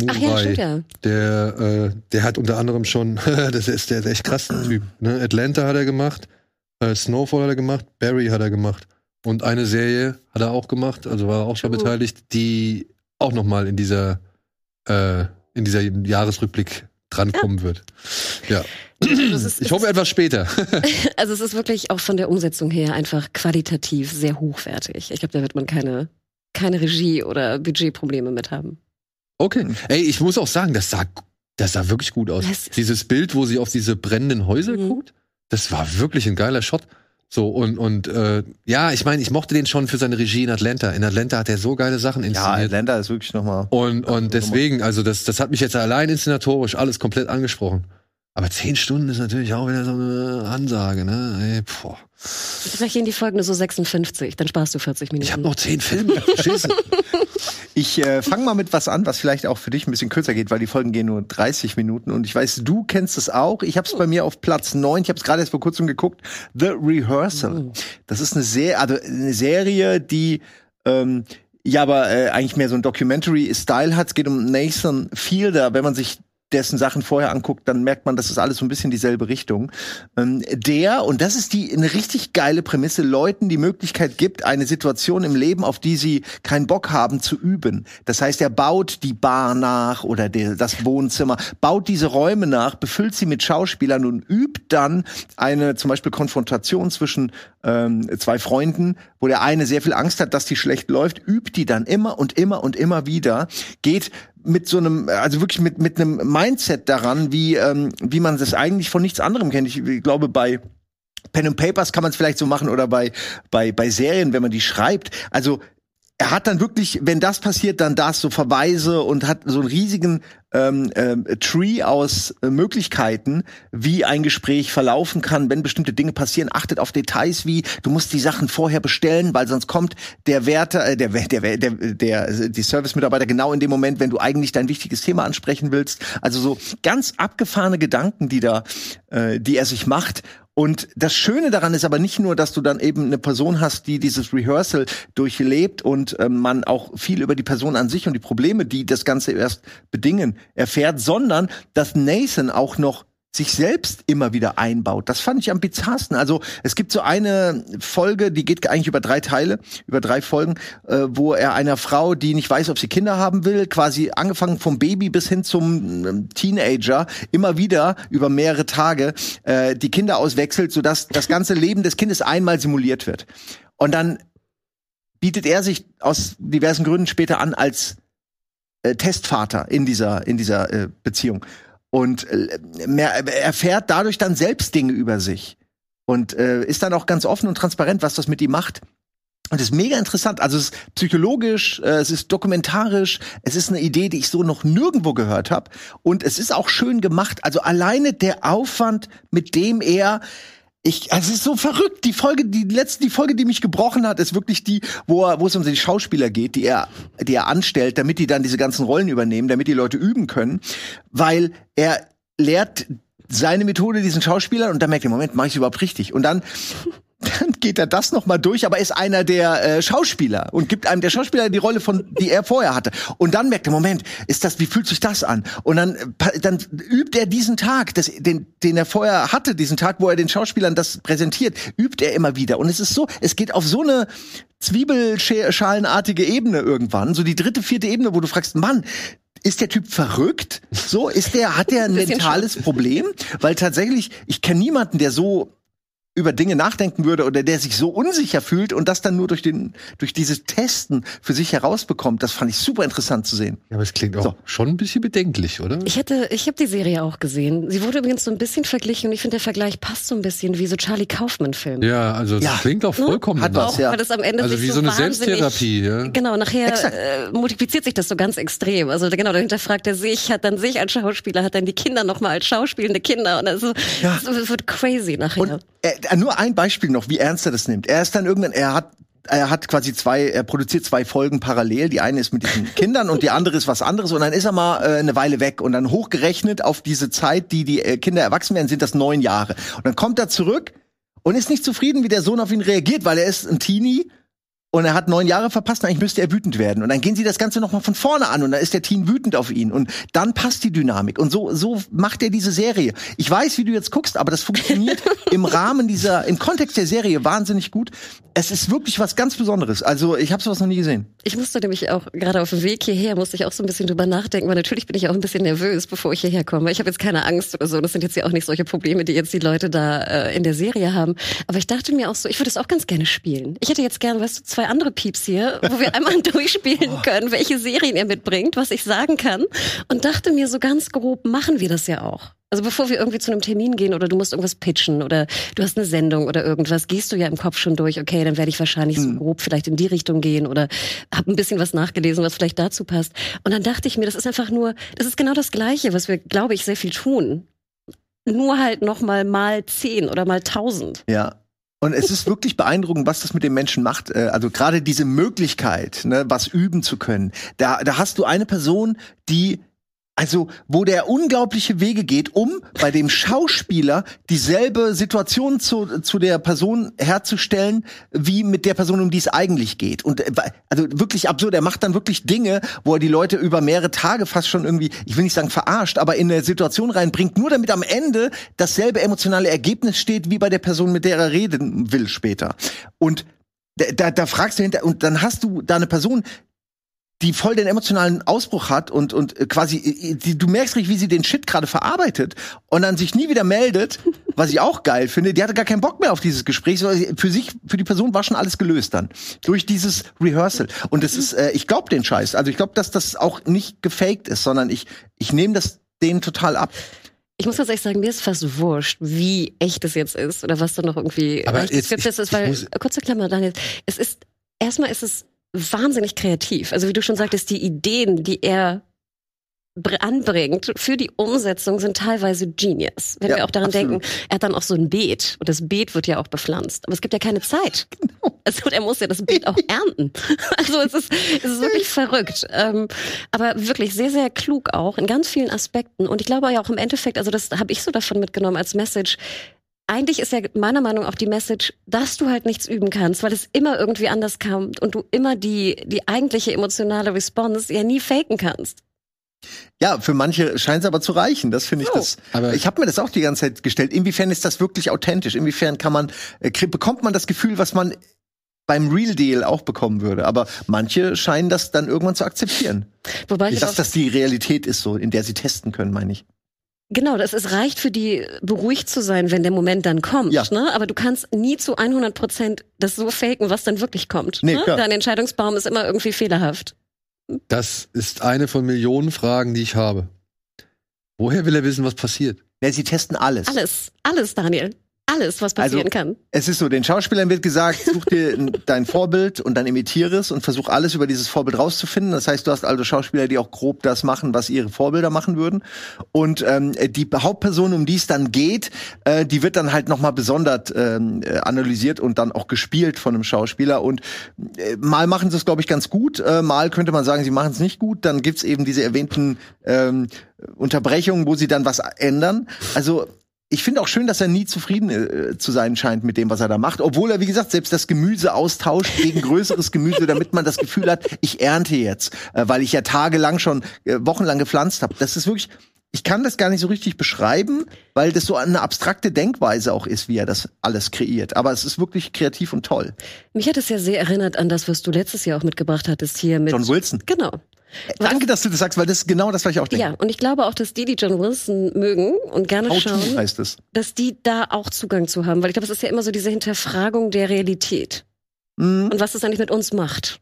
Hiro Ach ja, Murai. stimmt ja. Der, äh, der hat unter anderem schon, das ist der, der echt krasse Typ. Ne? Atlanta hat er gemacht, äh, Snowfall hat er gemacht, Barry hat er gemacht. Und eine Serie hat er auch gemacht, also war er auch schon True. beteiligt, die auch noch mal in dieser, äh, in dieser Jahresrückblick drankommen wird. Ja. Also ist- Ich hoffe etwas später. Also es ist wirklich auch von der Umsetzung her einfach qualitativ sehr hochwertig. Ich glaube, da wird man keine, keine Regie- oder Budgetprobleme mit haben. Okay. Ey, ich muss auch sagen, das sah, das sah wirklich gut aus. Das- Dieses Bild, wo sie auf diese brennenden Häuser Mhm. guckt, das war wirklich ein geiler Shot. So, und, und äh, ja, ich meine, ich mochte den schon für seine Regie in Atlanta. In Atlanta hat er so geile Sachen Ja, inszeniert. Atlanta ist wirklich nochmal. und, und deswegen, also das, das hat mich jetzt allein inszenatorisch alles komplett angesprochen. Aber zehn Stunden ist natürlich auch wieder so eine Ansage, ne? Ey, boah. Vielleicht gehen die Folgen nur so 56, dann sparst du 40 Minuten. Ich habe noch zehn Filme. Beschissen. Ich äh, fange mal mit was an, was vielleicht auch für dich ein bisschen kürzer geht, weil die Folgen gehen nur 30 Minuten. Und ich weiß, du kennst es auch. Ich habe es bei mir auf Platz 9. Ich habe es gerade erst vor kurzem geguckt. The Rehearsal. Das ist eine, Ser also eine Serie, die ähm, ja aber äh, eigentlich mehr so ein Documentary-Style hat. Es geht um Nathan Fielder. Wenn man sich dessen Sachen vorher anguckt, dann merkt man, das ist alles so ein bisschen dieselbe Richtung. Ähm, der, und das ist die eine richtig geile Prämisse, Leuten die Möglichkeit gibt, eine Situation im Leben, auf die sie keinen Bock haben, zu üben. Das heißt, er baut die Bar nach oder der, das Wohnzimmer, baut diese Räume nach, befüllt sie mit Schauspielern und übt dann eine zum Beispiel Konfrontation zwischen ähm, zwei Freunden, wo der eine sehr viel Angst hat, dass die schlecht läuft, übt die dann immer und immer und immer wieder, geht mit so einem, also wirklich mit, mit einem Mindset daran, wie, ähm, wie man das eigentlich von nichts anderem kennt. Ich, ich glaube, bei Pen and Papers kann man es vielleicht so machen oder bei, bei, bei Serien, wenn man die schreibt. Also er hat dann wirklich, wenn das passiert, dann das so Verweise und hat so einen riesigen ähm, ähm, Tree aus äh, Möglichkeiten, wie ein Gespräch verlaufen kann, wenn bestimmte Dinge passieren. Achtet auf Details wie, du musst die Sachen vorher bestellen, weil sonst kommt der Wärter, äh, der, der, der, der, der die Service-Mitarbeiter genau in dem Moment, wenn du eigentlich dein wichtiges Thema ansprechen willst. Also so ganz abgefahrene Gedanken, die da, äh, die er sich macht. Und das Schöne daran ist aber nicht nur, dass du dann eben eine Person hast, die dieses Rehearsal durchlebt und ähm, man auch viel über die Person an sich und die Probleme, die das Ganze erst bedingen, erfährt, sondern dass Nathan auch noch sich selbst immer wieder einbaut. Das fand ich am bizarrsten. Also es gibt so eine Folge, die geht eigentlich über drei Teile, über drei Folgen, äh, wo er einer Frau, die nicht weiß, ob sie Kinder haben will, quasi angefangen vom Baby bis hin zum ähm, Teenager, immer wieder über mehrere Tage äh, die Kinder auswechselt, sodass das ganze Leben des Kindes einmal simuliert wird. Und dann bietet er sich aus diversen Gründen später an als äh, Testvater in dieser in dieser äh, Beziehung und äh, mehr, erfährt dadurch dann selbst Dinge über sich und äh, ist dann auch ganz offen und transparent, was das mit ihm macht. Und ist mega interessant. Also es ist psychologisch, äh, es ist dokumentarisch, es ist eine Idee, die ich so noch nirgendwo gehört habe. Und es ist auch schön gemacht. Also alleine der Aufwand, mit dem er ich, also es ist so verrückt. Die Folge, die letzte, die Folge, die mich gebrochen hat, ist wirklich die, wo, er, wo es um die Schauspieler geht, die er, die er anstellt, damit die dann diese ganzen Rollen übernehmen, damit die Leute üben können, weil er lehrt seine Methode diesen Schauspielern und dann merkt er, Moment, mache ich überhaupt richtig? Und dann dann geht er das noch mal durch, aber ist einer der äh, Schauspieler und gibt einem der Schauspieler die Rolle von, die er vorher hatte. Und dann merkt er, Moment, ist das, wie fühlt sich das an? Und dann, dann übt er diesen Tag, das, den, den er vorher hatte, diesen Tag, wo er den Schauspielern das präsentiert, übt er immer wieder. Und es ist so, es geht auf so eine Zwiebelschalenartige Ebene irgendwann, so die dritte, vierte Ebene, wo du fragst, Mann, ist der Typ verrückt? So, ist der, hat der ein mentales Problem? Weil tatsächlich, ich kenne niemanden, der so über Dinge nachdenken würde oder der sich so unsicher fühlt und das dann nur durch den durch dieses Testen für sich herausbekommt, das fand ich super interessant zu sehen. Ja, aber es klingt auch So. schon ein bisschen bedenklich, oder? Ich hätte, ich habe die Serie auch gesehen. Sie wurde übrigens so ein bisschen verglichen und ich finde, der Vergleich passt so ein bisschen wie so Charlie Kaufman-Film. ja, also das Ja. klingt auch vollkommen Hat was, ja. Das am Ende Also sich wie so eine wahnsinnig- Selbsttherapie, ja. Genau, nachher äh, multipliziert sich das so ganz extrem. Also genau, dahinter fragt er sich, hat dann sich als Schauspieler, hat dann die Kinder nochmal als schauspielende Kinder und also Ja. es wird crazy nachher. Und äh, nur ein Beispiel noch, wie ernst er das nimmt. Er ist dann irgendwann, er hat er hat quasi zwei, er produziert zwei Folgen parallel. Die eine ist mit diesen Kindern und die andere ist was anderes. Und dann ist er mal äh, eine Weile weg und dann hochgerechnet auf diese Zeit, die die äh, Kinder erwachsen werden, sind das neun Jahre. Und dann kommt er zurück und ist nicht zufrieden, wie der Sohn auf ihn reagiert, weil er ist ein Teenie und er hat neun Jahre verpasst eigentlich müsste er wütend werden. Und dann gehen sie das Ganze nochmal von vorne an und dann ist der Teen wütend auf ihn. Und dann passt die Dynamik. Und so, so macht er diese Serie. Ich weiß, wie du jetzt guckst, aber das funktioniert im Rahmen dieser, im Kontext der Serie wahnsinnig gut. Es ist wirklich was ganz Besonderes. Also ich habe sowas noch nie gesehen. Ich musste nämlich auch, gerade auf dem Weg hierher, musste ich auch so ein bisschen drüber nachdenken, weil natürlich bin ich auch ein bisschen nervös, bevor ich hierher komme. Ich habe jetzt keine Angst oder so. Das sind jetzt ja auch nicht solche Probleme, die jetzt die Leute da äh, in der Serie haben. Aber ich dachte mir auch so, ich würde es auch ganz gerne spielen. Ich hätte jetzt gern, weißt du, zwei andere Pieps hier, wo wir einmal durchspielen können, welche Serien er mitbringt, was ich sagen kann. Und dachte mir so ganz grob, machen wir das ja auch. Also bevor wir irgendwie zu einem Termin gehen oder du musst irgendwas pitchen oder du hast eine Sendung oder irgendwas, gehst du ja im Kopf schon durch, okay, dann werde ich wahrscheinlich so grob vielleicht in die Richtung gehen oder habe ein bisschen was nachgelesen, was vielleicht dazu passt. Und dann dachte ich mir, das ist einfach nur, das ist genau das Gleiche, was wir, glaube ich, sehr viel tun. Nur halt noch mal mal zehn oder mal tausend. Ja. Und es ist wirklich beeindruckend, was das mit den Menschen macht. Äh, Also gerade diese Möglichkeit, ne, was üben zu können. Da, da hast du eine Person, die also wo der unglaubliche Wege geht, um bei dem Schauspieler dieselbe Situation zu, zu der Person herzustellen, wie mit der Person, um die es eigentlich geht. Und äh, also wirklich absurd. Er macht dann wirklich Dinge, wo er die Leute über mehrere Tage fast schon irgendwie, ich will nicht sagen verarscht, aber in eine Situation reinbringt, nur damit am Ende dasselbe emotionale Ergebnis steht, wie bei der Person, mit der er reden will später. Und da, da, da fragst du hinter, und dann hast du da eine Person, die voll den emotionalen Ausbruch hat und und äh, quasi äh, die, du merkst richtig, wie sie den Shit gerade verarbeitet und dann sich nie wieder meldet, was ich auch geil finde. Die hatte gar keinen Bock mehr auf dieses Gespräch, sondern für sich für die Person war schon alles gelöst dann durch dieses Rehearsal und es ist äh, ich glaube den Scheiß. Also ich glaube, dass das auch nicht gefaked ist, sondern ich ich nehme das denen total ab. Ich muss ganz ehrlich sagen, mir ist fast wurscht, wie echt es jetzt ist oder was da noch irgendwie Aber jetzt- ich- ist, weil, muss- kurze Klammer, Daniel, es ist, erstmal ist es wahnsinnig kreativ. Also wie du schon sagtest, die Ideen, die er br- anbringt für die Umsetzung sind teilweise genius. Wenn Ja, wir auch daran absolut. denken, er hat dann auch so ein Beet und das Beet wird ja auch bepflanzt. Aber es gibt ja keine Zeit. Genau. Also er muss ja das Beet auch ernten. Also es ist, es ist wirklich verrückt. Ähm, aber wirklich sehr, sehr klug auch in ganz vielen Aspekten. Und ich glaube ja auch im Endeffekt, also das habe ich so davon mitgenommen als Message, eigentlich ist ja meiner Meinung nach auch die Message, dass du halt nichts üben kannst, weil es immer irgendwie anders kam und du immer die, die eigentliche emotionale Response ja nie faken kannst. Ja, für manche scheint es aber zu reichen. Das finde ich So. das. Aber- ich habe mir das auch die ganze Zeit gestellt. Inwiefern ist das wirklich authentisch? Inwiefern kann man äh, bekommt man das Gefühl, was man beim Real Deal auch bekommen würde? Aber manche scheinen das dann irgendwann zu akzeptieren. Wobei ich Dass das die Realität ist, so in der sie testen können, meine ich. Genau, das es reicht für die beruhigt zu sein, wenn der Moment dann kommt. Ja. Ne? Aber du kannst nie zu 100 Prozent das so faken, was dann wirklich kommt. Nee, ne? klar. Dein Entscheidungsbaum ist immer irgendwie fehlerhaft. Das ist eine von Millionen Fragen, die ich habe. Woher will er wissen, was passiert? Ja, sie testen alles. Alles, alles, Daniel. Alles, was Also- passieren kann. Es ist so, den Schauspielern wird gesagt, such dir dein Vorbild und dann imitiere es und versuch alles über dieses Vorbild rauszufinden. Das heißt, du hast also Schauspieler, die auch grob das machen, was ihre Vorbilder machen würden. Und ähm, die Hauptperson, um die es dann geht, äh, die wird dann halt nochmal besonders ähm, äh, analysiert und dann auch gespielt von einem Schauspieler. Und äh, mal machen sie es, glaube ich, ganz gut, äh, mal könnte man sagen, sie machen es nicht gut. Dann gibt's eben diese erwähnten ähm, Unterbrechungen, wo sie dann was ändern. Also ich finde auch schön, dass er nie zufrieden äh, zu sein scheint mit dem, was er da macht. Obwohl er, wie gesagt, selbst das Gemüse austauscht gegen größeres Gemüse, damit man das Gefühl hat, ich ernte jetzt, äh, weil ich ja tagelang schon, äh, wochenlang gepflanzt habe. Das ist wirklich, ich kann das gar nicht so richtig beschreiben, weil das so eine abstrakte Denkweise auch ist, wie er das alles kreiert. Aber es ist wirklich kreativ und toll. Mich hat es ja sehr erinnert an das, was du letztes Jahr auch mitgebracht hattest hier mit John Wilson. Genau. Danke, dass du das sagst, weil das ist genau das, was ich auch denke. Ja, und ich glaube auch, dass die, die John Wilson mögen und gerne How to schauen, heißt es. dass die da auch Zugang zu haben. Weil ich glaube, es ist ja immer so diese Hinterfragung der Realität. Mhm. und was es eigentlich mit uns macht.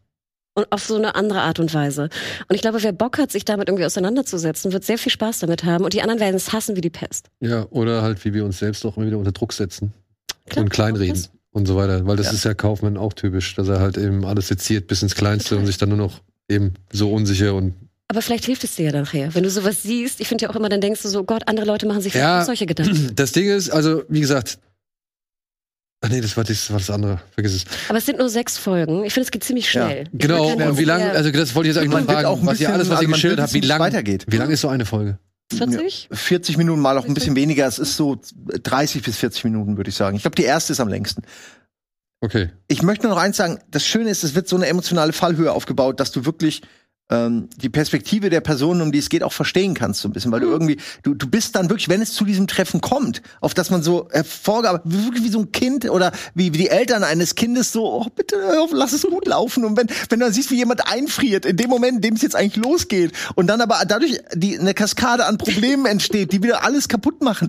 Und auf so eine andere Art und Weise. Und ich glaube, wer Bock hat, sich damit irgendwie auseinanderzusetzen, wird sehr viel Spaß damit haben. Und die anderen werden es hassen wie die Pest. Ja, oder halt, wie wir uns selbst auch immer wieder unter Druck setzen Klar, und kleinreden das- und so weiter. Weil das Ja. ist ja Kaufmann auch typisch, dass er halt eben alles seziert bis ins Kleinste und sich dann nur noch eben so unsicher und Aber vielleicht hilft es dir ja nachher. Wenn du sowas siehst, ich finde ja auch immer, dann denkst du so, Gott, andere Leute machen sich vielleicht Ja. solche Gedanken. das Ding ist, also wie gesagt, ach nee, das war das, war das andere, vergiss es. Aber es sind nur sechs Folgen. Ich finde, es geht ziemlich schnell. Will Genau, und wie lange, also das wollte ich jetzt eigentlich wird fragen, was ihr bisschen- alles, was also ihr man geschildert habt, wie wissen, wie es lang, weitergeht. wie lang ist so eine Folge? 40? 40 Minuten mal auch ein bisschen weniger. Es ist so 30 bis 40 Minuten, würde ich sagen. Ich glaube, die erste ist am längsten. Okay. Ich möchte nur noch eins sagen. Das Schöne ist, es wird so eine emotionale Fallhöhe aufgebaut, dass du wirklich ähm, die Perspektive der Person, um die es geht, auch verstehen kannst so ein bisschen, weil du irgendwie, du, du bist dann wirklich, wenn es zu diesem Treffen kommt, auf das man so hervorgearbeitet, wirklich wie so ein Kind oder wie, wie die Eltern eines Kindes so, oh bitte, lass es gut laufen. Und wenn, wenn du dann siehst, wie jemand einfriert, in dem Moment, in dem es jetzt eigentlich losgeht, und dann aber dadurch die, eine Kaskade an Problemen entsteht, die wieder alles kaputt machen,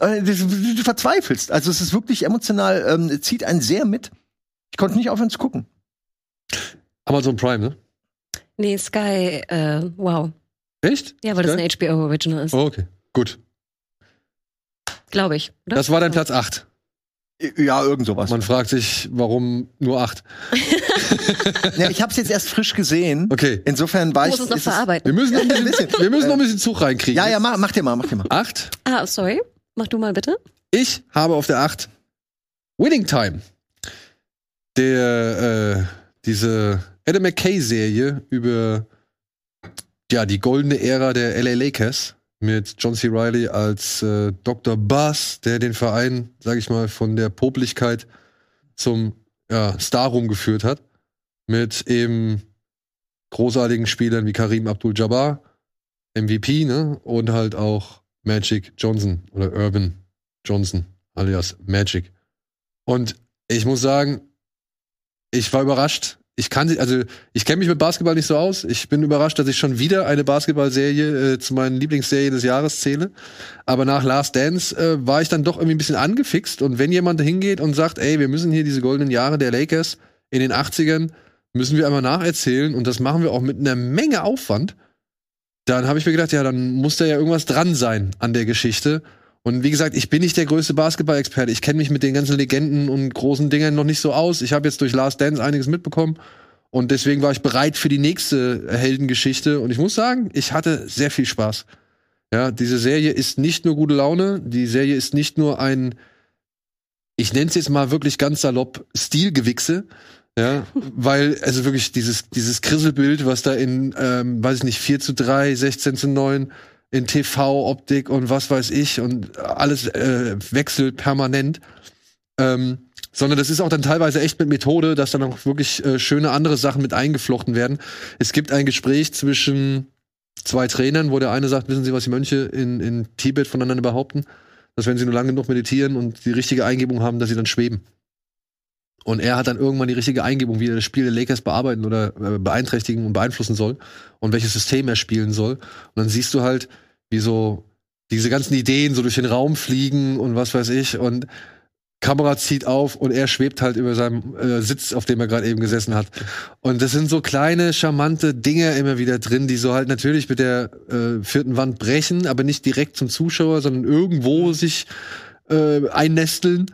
äh, du, du, du verzweifelst. Also es ist wirklich emotional, ähm, zieht einen sehr mit. Ich konnte nicht aufhören zu gucken. Amazon Prime, ne? Nee, Sky, äh, wow. Echt? Ja, weil das Sky? ein HBO Original ist. Oh, okay. Gut. Glaube ich. Oder? Das war dein Platz 8. Ja, irgend sowas. Man fragt sich, warum nur 8. Ja, ich habe es jetzt erst frisch gesehen. Okay. Insofern war Du ich. musst es noch verarbeiten. Wir müssen noch ein bisschen, wir müssen noch ein bisschen Zug reinkriegen. Ja, ja, mach, mach dir mal, mach dir mal. 8. Ah, sorry. Mach du mal bitte. Ich habe auf der 8 Winning Time. Der, äh, diese Adam McKay-Serie über ja, die goldene Ära der LA Lakers mit John C. Riley als äh, Dr. Buzz, der den Verein, sag ich mal, von der Poplichkeit zum ja, Star geführt hat. Mit eben großartigen Spielern wie Karim Abdul-Jabbar, MVP, ne? Und halt auch Magic Johnson oder Urban Johnson, alias Magic. Und ich muss sagen, ich war überrascht. Ich kann, also ich kenne mich mit Basketball nicht so aus. Ich bin überrascht, dass ich schon wieder eine Basketballserie äh, zu meinen Lieblingsserien des Jahres zähle. Aber nach Last Dance äh, war ich dann doch irgendwie ein bisschen angefixt. Und wenn jemand hingeht und sagt, ey, wir müssen hier diese goldenen Jahre der Lakers in den 80ern, müssen wir einmal nacherzählen und das machen wir auch mit einer Menge Aufwand, dann habe ich mir gedacht, ja, dann muss da ja irgendwas dran sein an der Geschichte. Und wie gesagt, ich bin nicht der größte Basketball-Experte. Ich kenne mich mit den ganzen Legenden und großen Dingern noch nicht so aus. Ich habe jetzt durch Last Dance einiges mitbekommen. Und deswegen war ich bereit für die nächste Heldengeschichte. Und ich muss sagen, ich hatte sehr viel Spaß. Ja, diese Serie ist nicht nur gute Laune. Die Serie ist nicht nur ein, ich nenne es jetzt mal wirklich ganz salopp, Stilgewichse. Ja, weil, also wirklich dieses, dieses Krisselbild, was da in, ähm, weiß ich nicht, 4 zu 3, 16 zu 9, in TV-Optik und was weiß ich und alles äh, wechselt permanent. Ähm, sondern das ist auch dann teilweise echt mit Methode, dass dann auch wirklich äh, schöne andere Sachen mit eingeflochten werden. Es gibt ein Gespräch zwischen zwei Trainern, wo der eine sagt, wissen Sie, was die Mönche in, in Tibet voneinander behaupten? Dass wenn sie nur lange genug meditieren und die richtige Eingebung haben, dass sie dann schweben. Und er hat dann irgendwann die richtige Eingebung, wie er das Spiel der Lakers bearbeiten oder äh, beeinträchtigen und beeinflussen soll und welches System er spielen soll. Und dann siehst du halt, wie so diese ganzen Ideen so durch den Raum fliegen und was weiß ich. Und Kamera zieht auf und er schwebt halt über seinem äh, Sitz, auf dem er gerade eben gesessen hat. Und das sind so kleine, charmante Dinge immer wieder drin, die so halt natürlich mit der äh, vierten Wand brechen, aber nicht direkt zum Zuschauer, sondern irgendwo sich äh, einnesteln.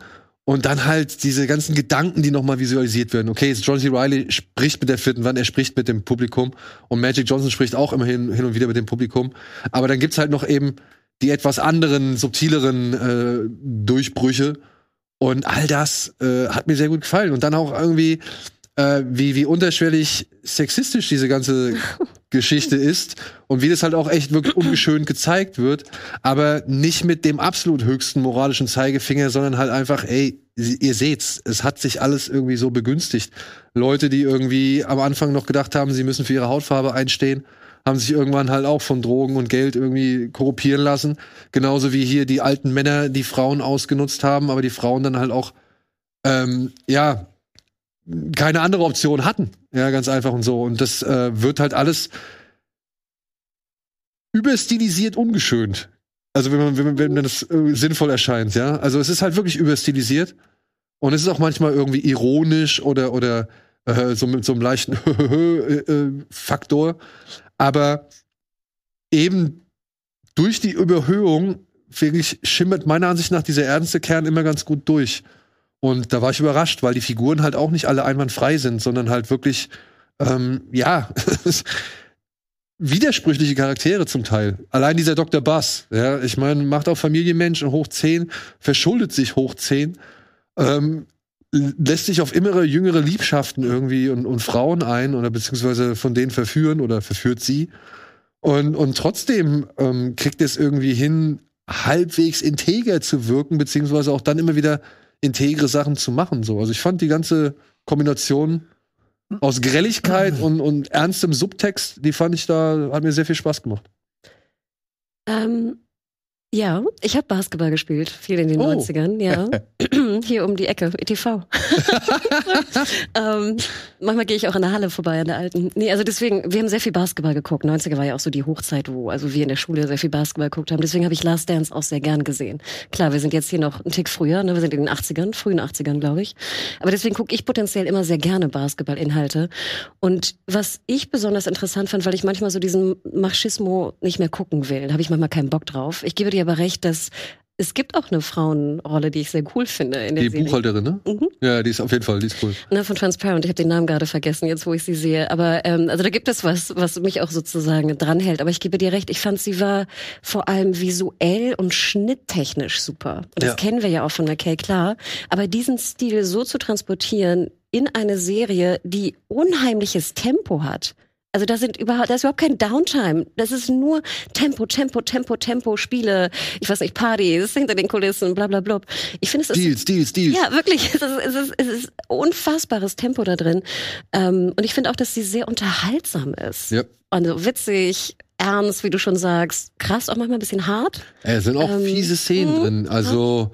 Und dann halt diese ganzen Gedanken, die nochmal visualisiert werden. Okay, jetzt John C. Riley spricht mit der vierten Wand, er spricht mit dem Publikum. Und Magic Johnson spricht auch immer hin, hin und wieder mit dem Publikum. Aber dann gibt's halt noch eben die etwas anderen, subtileren äh, Durchbrüche. Und all das äh, hat mir sehr gut gefallen. Und dann auch irgendwie, äh, wie, wie unterschwellig sexistisch diese ganze Geschichte ist und wie das halt auch echt wirklich ungeschönt gezeigt wird, aber nicht mit dem absolut höchsten moralischen Zeigefinger, sondern halt einfach, ey, ihr seht's, es hat sich alles irgendwie so begünstigt. Leute, die irgendwie am Anfang noch gedacht haben, sie müssen für ihre Hautfarbe einstehen, haben sich irgendwann halt auch von Drogen und Geld irgendwie korruptieren lassen. Genauso wie hier die alten Männer, die Frauen ausgenutzt haben, aber die Frauen dann halt auch, ähm, ja, keine andere Option hatten. Ja, ganz einfach und so. Und das äh, wird halt alles überstilisiert ungeschönt. Also wenn man, wenn man, wenn man das äh, sinnvoll erscheint, ja. Also es ist halt wirklich überstilisiert. Und es ist auch manchmal irgendwie ironisch oder, oder äh, so mit so einem leichten äh, äh, Faktor. Aber eben durch die Überhöhung wirklich schimmert meiner Ansicht nach dieser ernste Kern immer ganz gut durch. Und da war ich überrascht, weil die Figuren halt auch nicht alle einwandfrei sind, sondern halt wirklich, ähm, ja, widersprüchliche Charaktere zum Teil. Allein dieser Dr. Bass, ja, ich meine, macht auch Familienmenschen hoch 10, verschuldet sich hoch 10, ähm, lässt sich auf immere, jüngere Liebschaften irgendwie und, und Frauen ein oder beziehungsweise von denen verführen oder verführt sie. Und, und trotzdem ähm, kriegt es irgendwie hin, halbwegs integer zu wirken, beziehungsweise auch dann immer wieder integre Sachen zu machen. So. Also ich fand die ganze Kombination aus Grelligkeit und, und ernstem Subtext, die fand ich da, hat mir sehr viel Spaß gemacht. Ähm, ja, ich habe Basketball gespielt, viel in den Oh. 90ern, ja. Hier um die Ecke, ETV. ähm, manchmal gehe ich auch an der Halle vorbei, an der alten. Nee, also deswegen, wir haben sehr viel Basketball geguckt. 90er war ja auch so die Hochzeit, wo also wir in der Schule sehr viel Basketball geguckt haben. Deswegen habe ich Last Dance auch sehr gern gesehen. Klar, wir sind jetzt hier noch einen Tick früher, ne? wir sind in den 80ern, frühen 80ern, glaube ich. Aber deswegen gucke ich potenziell immer sehr gerne Basketballinhalte. Und was ich besonders interessant fand, weil ich manchmal so diesen Machismo nicht mehr gucken will, da habe ich manchmal keinen Bock drauf. Ich gebe dir aber recht, dass es gibt auch eine Frauenrolle, die ich sehr cool finde in der Die Serie. Buchhalterin, ne? Mhm. Ja, die ist auf jeden Fall, die ist cool. Ne, von Transparent. Ich habe den Namen gerade vergessen, jetzt wo ich sie sehe. Aber ähm, also da gibt es was, was mich auch sozusagen dranhält. Aber ich gebe dir recht, ich fand, sie war vor allem visuell und schnitttechnisch super. Und das Ja. kennen wir ja auch von McKay, klar. Aber diesen Stil so zu transportieren in eine Serie, die unheimliches Tempo hat. Also da sind überhaupt, da ist überhaupt kein Downtime. Das ist nur Tempo, Tempo, Tempo, Tempo, Spiele, ich weiß nicht, Partys hinter den Kulissen, bla bla bla. Ich finde es ist Deals, Deals, Deals. ja, wirklich. Es ist, es ist, es ist unfassbares Tempo da drin. Ähm, und ich finde auch, dass sie sehr unterhaltsam ist. Ja. Also witzig, ernst, wie du schon sagst. Krass, auch manchmal ein bisschen hart. Es sind auch Ähm, fiese Szenen mh, drin. Also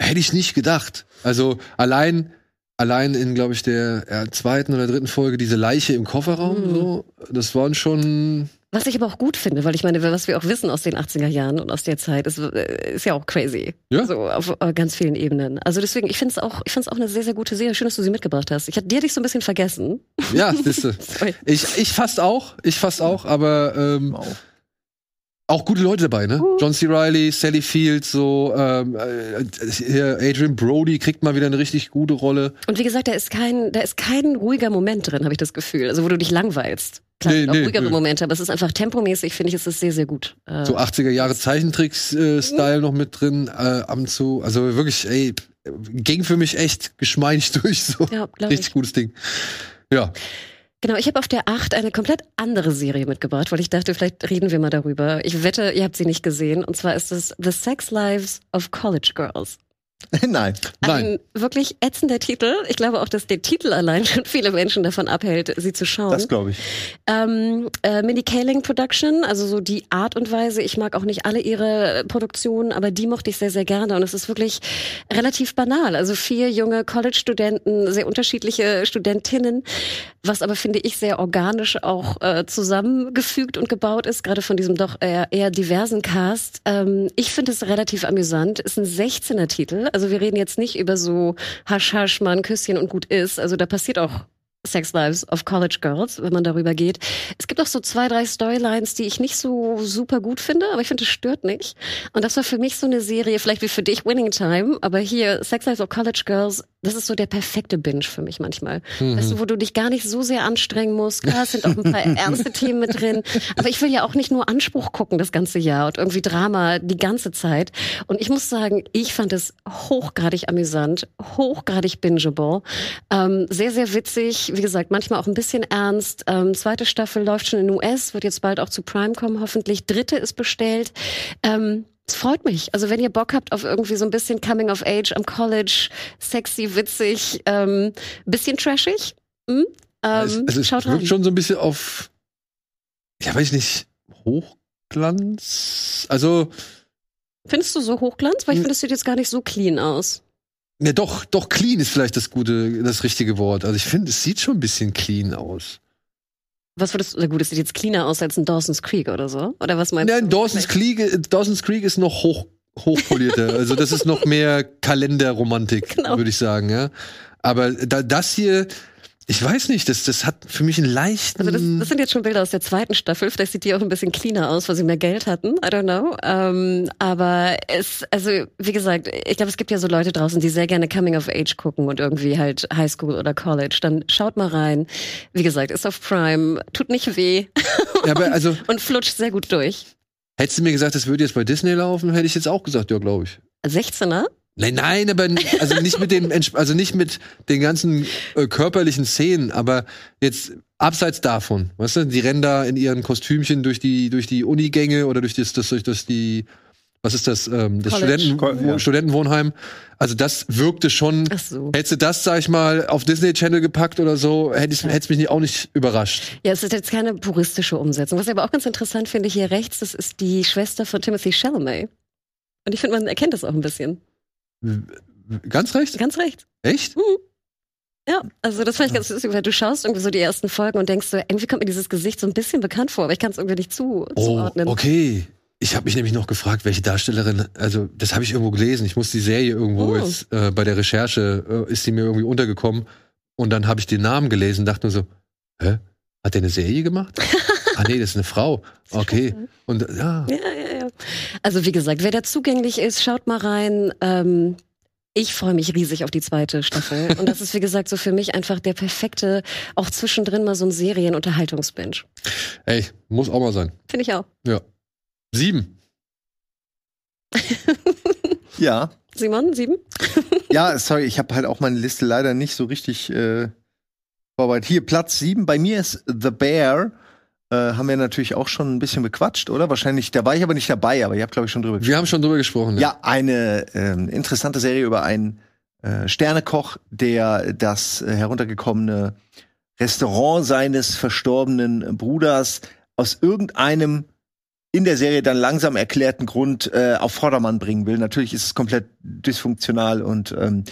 hätte ich nicht gedacht. Also allein, allein in, glaube ich, der ja, zweiten oder dritten Folge diese Leiche im Kofferraum, Mhm. so, das waren schon. Was ich aber auch gut finde, weil ich meine, was wir auch wissen aus den 80er Jahren und aus der Zeit, ist, äh, ist ja auch crazy. Ja. So auf äh, ganz vielen Ebenen. Also deswegen, ich finde es auch, ich finde es auch eine sehr, sehr gute Serie. Schön, dass du sie mitgebracht hast. Ich hatte dir dich so ein bisschen vergessen. Ja, siehste. Ich, ich fast auch, ich fast auch, aber ähm, auch gute Leute dabei, ne? Uh. John C. Reilly, Sally Fields, so ähm, äh, Adrian Brody kriegt mal wieder eine richtig gute Rolle. Und wie gesagt, da ist kein, da ist kein ruhiger Moment drin, habe ich das Gefühl. Also wo du dich langweilst. Klar, Nee, nee, auch nee, ruhigere nö. Momente, aber es ist einfach tempomäßig, finde ich, ist es sehr, sehr gut. Äh, So 80er Jahre Zeichentricks-Style noch mit drin, äh, ab und zu. Also wirklich, ey, ging für mich echt geschmeidig durch. So. ja, Richtig ich. gutes Ding. Ja. Genau, ich habe auf der 8 eine komplett andere Serie mitgebracht, weil ich dachte, vielleicht reden wir mal darüber. Ich wette, ihr habt sie nicht gesehen. Und zwar ist es The Sex Lives of College Girls. Nein. Nein. Ein wirklich ätzender Titel. Ich glaube auch, dass der Titel allein schon viele Menschen davon abhält, sie zu schauen. Das glaube ich. Ähm, äh, Mindy Kaling Production, also so die Art und Weise. Ich mag auch nicht alle ihre Produktionen, aber die mochte ich sehr, sehr gerne. Und es ist wirklich relativ banal. Also vier junge College-Studenten, sehr unterschiedliche Studentinnen, was aber, finde ich, sehr organisch auch äh, zusammengefügt und gebaut ist, gerade von diesem doch eher, eher diversen Cast. Ähm, ich finde es relativ amüsant. Ist ein 16er Titel. Also wir reden jetzt nicht über so Hasch, Hasch, mal ein Küsschen und gut ist. Also da passiert auch Sex Lives of College Girls, wenn man darüber geht. Es gibt auch so zwei, drei Storylines, die ich nicht so super gut finde, aber ich finde, es stört nicht. Und das war für mich so eine Serie, vielleicht wie für dich Winning Time, aber hier Sex Lives of College Girls, das ist so der perfekte Binge für mich manchmal. Mhm. Weißt du, wo du dich gar nicht so sehr anstrengen musst. Klar, es sind auch ein paar ernste Themen mit drin, aber ich will ja auch nicht nur Anspruch gucken das ganze Jahr und irgendwie Drama die ganze Zeit. Und ich muss sagen, ich fand es hochgradig amüsant, hochgradig bingeable, ähm, sehr, sehr witzig. Wie gesagt, manchmal auch ein bisschen ernst. Ähm, zweite Staffel läuft schon in den US, wird jetzt bald auch zu Prime kommen, hoffentlich. Dritte ist bestellt. Ähm, es freut mich. Also wenn ihr Bock habt auf irgendwie so ein bisschen Coming of Age am College, sexy, witzig, ähm, bisschen trashig, hm? ähm, es, es ist, schaut wirkt rein. schon so ein bisschen auf, ja, weiß ich nicht, Hochglanz. Also, Findest du so Hochglanz? Weil ich Hm. finde, das sieht jetzt gar nicht so clean aus. ne, doch, doch, clean ist vielleicht das gute, das richtige Wort. Also ich finde, es sieht schon ein bisschen clean aus. Was würdest du, na gut, es sieht jetzt cleaner aus als ein Dawson's Creek oder so? Oder was meinst Nein, du? Dawson's Creek, Dawson's Creek ist noch hoch, hochpolierter. also das ist noch mehr Kalenderromantik, Genau. würde ich sagen, ja. Aber da, das hier, ich weiß nicht, das, das hat für mich einen leichten. Also das, das sind jetzt schon Bilder aus der zweiten Staffel. Vielleicht sieht die auch ein bisschen cleaner aus, weil sie mehr Geld hatten. I don't know. Ähm, aber es, also wie gesagt, ich glaube, es gibt ja so Leute draußen, die sehr gerne Coming of Age gucken und irgendwie halt Highschool oder College. Dann schaut mal rein. Wie gesagt, ist auf Prime, tut nicht weh ja, aber also, und flutscht sehr gut durch. hättest du mir gesagt, das würde jetzt bei Disney laufen, hätte ich jetzt auch gesagt, ja, glaube ich. 16er? Nein, nein, aber also nicht mit Entsp- also nicht mit den ganzen äh, körperlichen Szenen, aber jetzt abseits davon, weißt du, die rennen da in ihren Kostümchen durch die durch die Unigänge oder durch das, das durch das die was ist das ähm, das College. Studenten, ja. Studentenwohnheim. Also das wirkte schon. Ach so. Hättest du das, sag ich mal, auf Disney Channel gepackt oder so, hätte ich hätte mich nicht, auch nicht überrascht. Ja, es ist jetzt keine puristische Umsetzung. Was ich aber auch ganz interessant finde, hier rechts, das ist die Schwester von Timothy Chalamet. Und ich finde, man erkennt das auch ein bisschen. Ganz recht? Ganz recht. Echt? Ja, also das fand ich ganz lustig, weil du schaust irgendwie so die ersten Folgen und denkst so, irgendwie kommt mir dieses Gesicht so ein bisschen bekannt vor, aber ich kann es irgendwie nicht zu, Oh, zuordnen. okay. Ich habe mich nämlich noch gefragt, welche Darstellerin, also das habe ich irgendwo gelesen. Ich muss die Serie irgendwo Oh. jetzt äh, bei der Recherche äh, ist die mir irgendwie untergekommen und dann habe ich den Namen gelesen, dachte nur so, hä, hat der eine Serie gemacht? ah nee, das ist eine Frau. Okay. Und ja, ja. Also wie gesagt, wer da zugänglich ist, schaut mal rein. Ähm, ich freue mich riesig auf die zweite Staffel. Und das ist, wie gesagt, so für mich einfach der perfekte, auch zwischendrin mal so ein Serienunterhaltungsbinge. ey, muss auch mal sein. Finde ich auch. Ja. Sieben. Ja. Simon, sieben? Ja, sorry, ich habe halt auch meine Liste leider nicht so richtig äh, vorbereitet. Hier, Platz sieben. Bei mir ist The Bear. Äh, haben wir natürlich auch schon ein bisschen bequatscht, oder? Wahrscheinlich, da war ich aber nicht dabei, aber ihr habt, glaube ich, schon drüber Wir haben schon drüber gesprochen. Ja, eine ähm, interessante Serie über einen äh, Sternekoch, der das äh, heruntergekommene Restaurant seines verstorbenen Bruders aus irgendeinem in der Serie dann langsam erklärten Grund äh, auf Vordermann bringen will. Natürlich ist es komplett dysfunktional und ähm,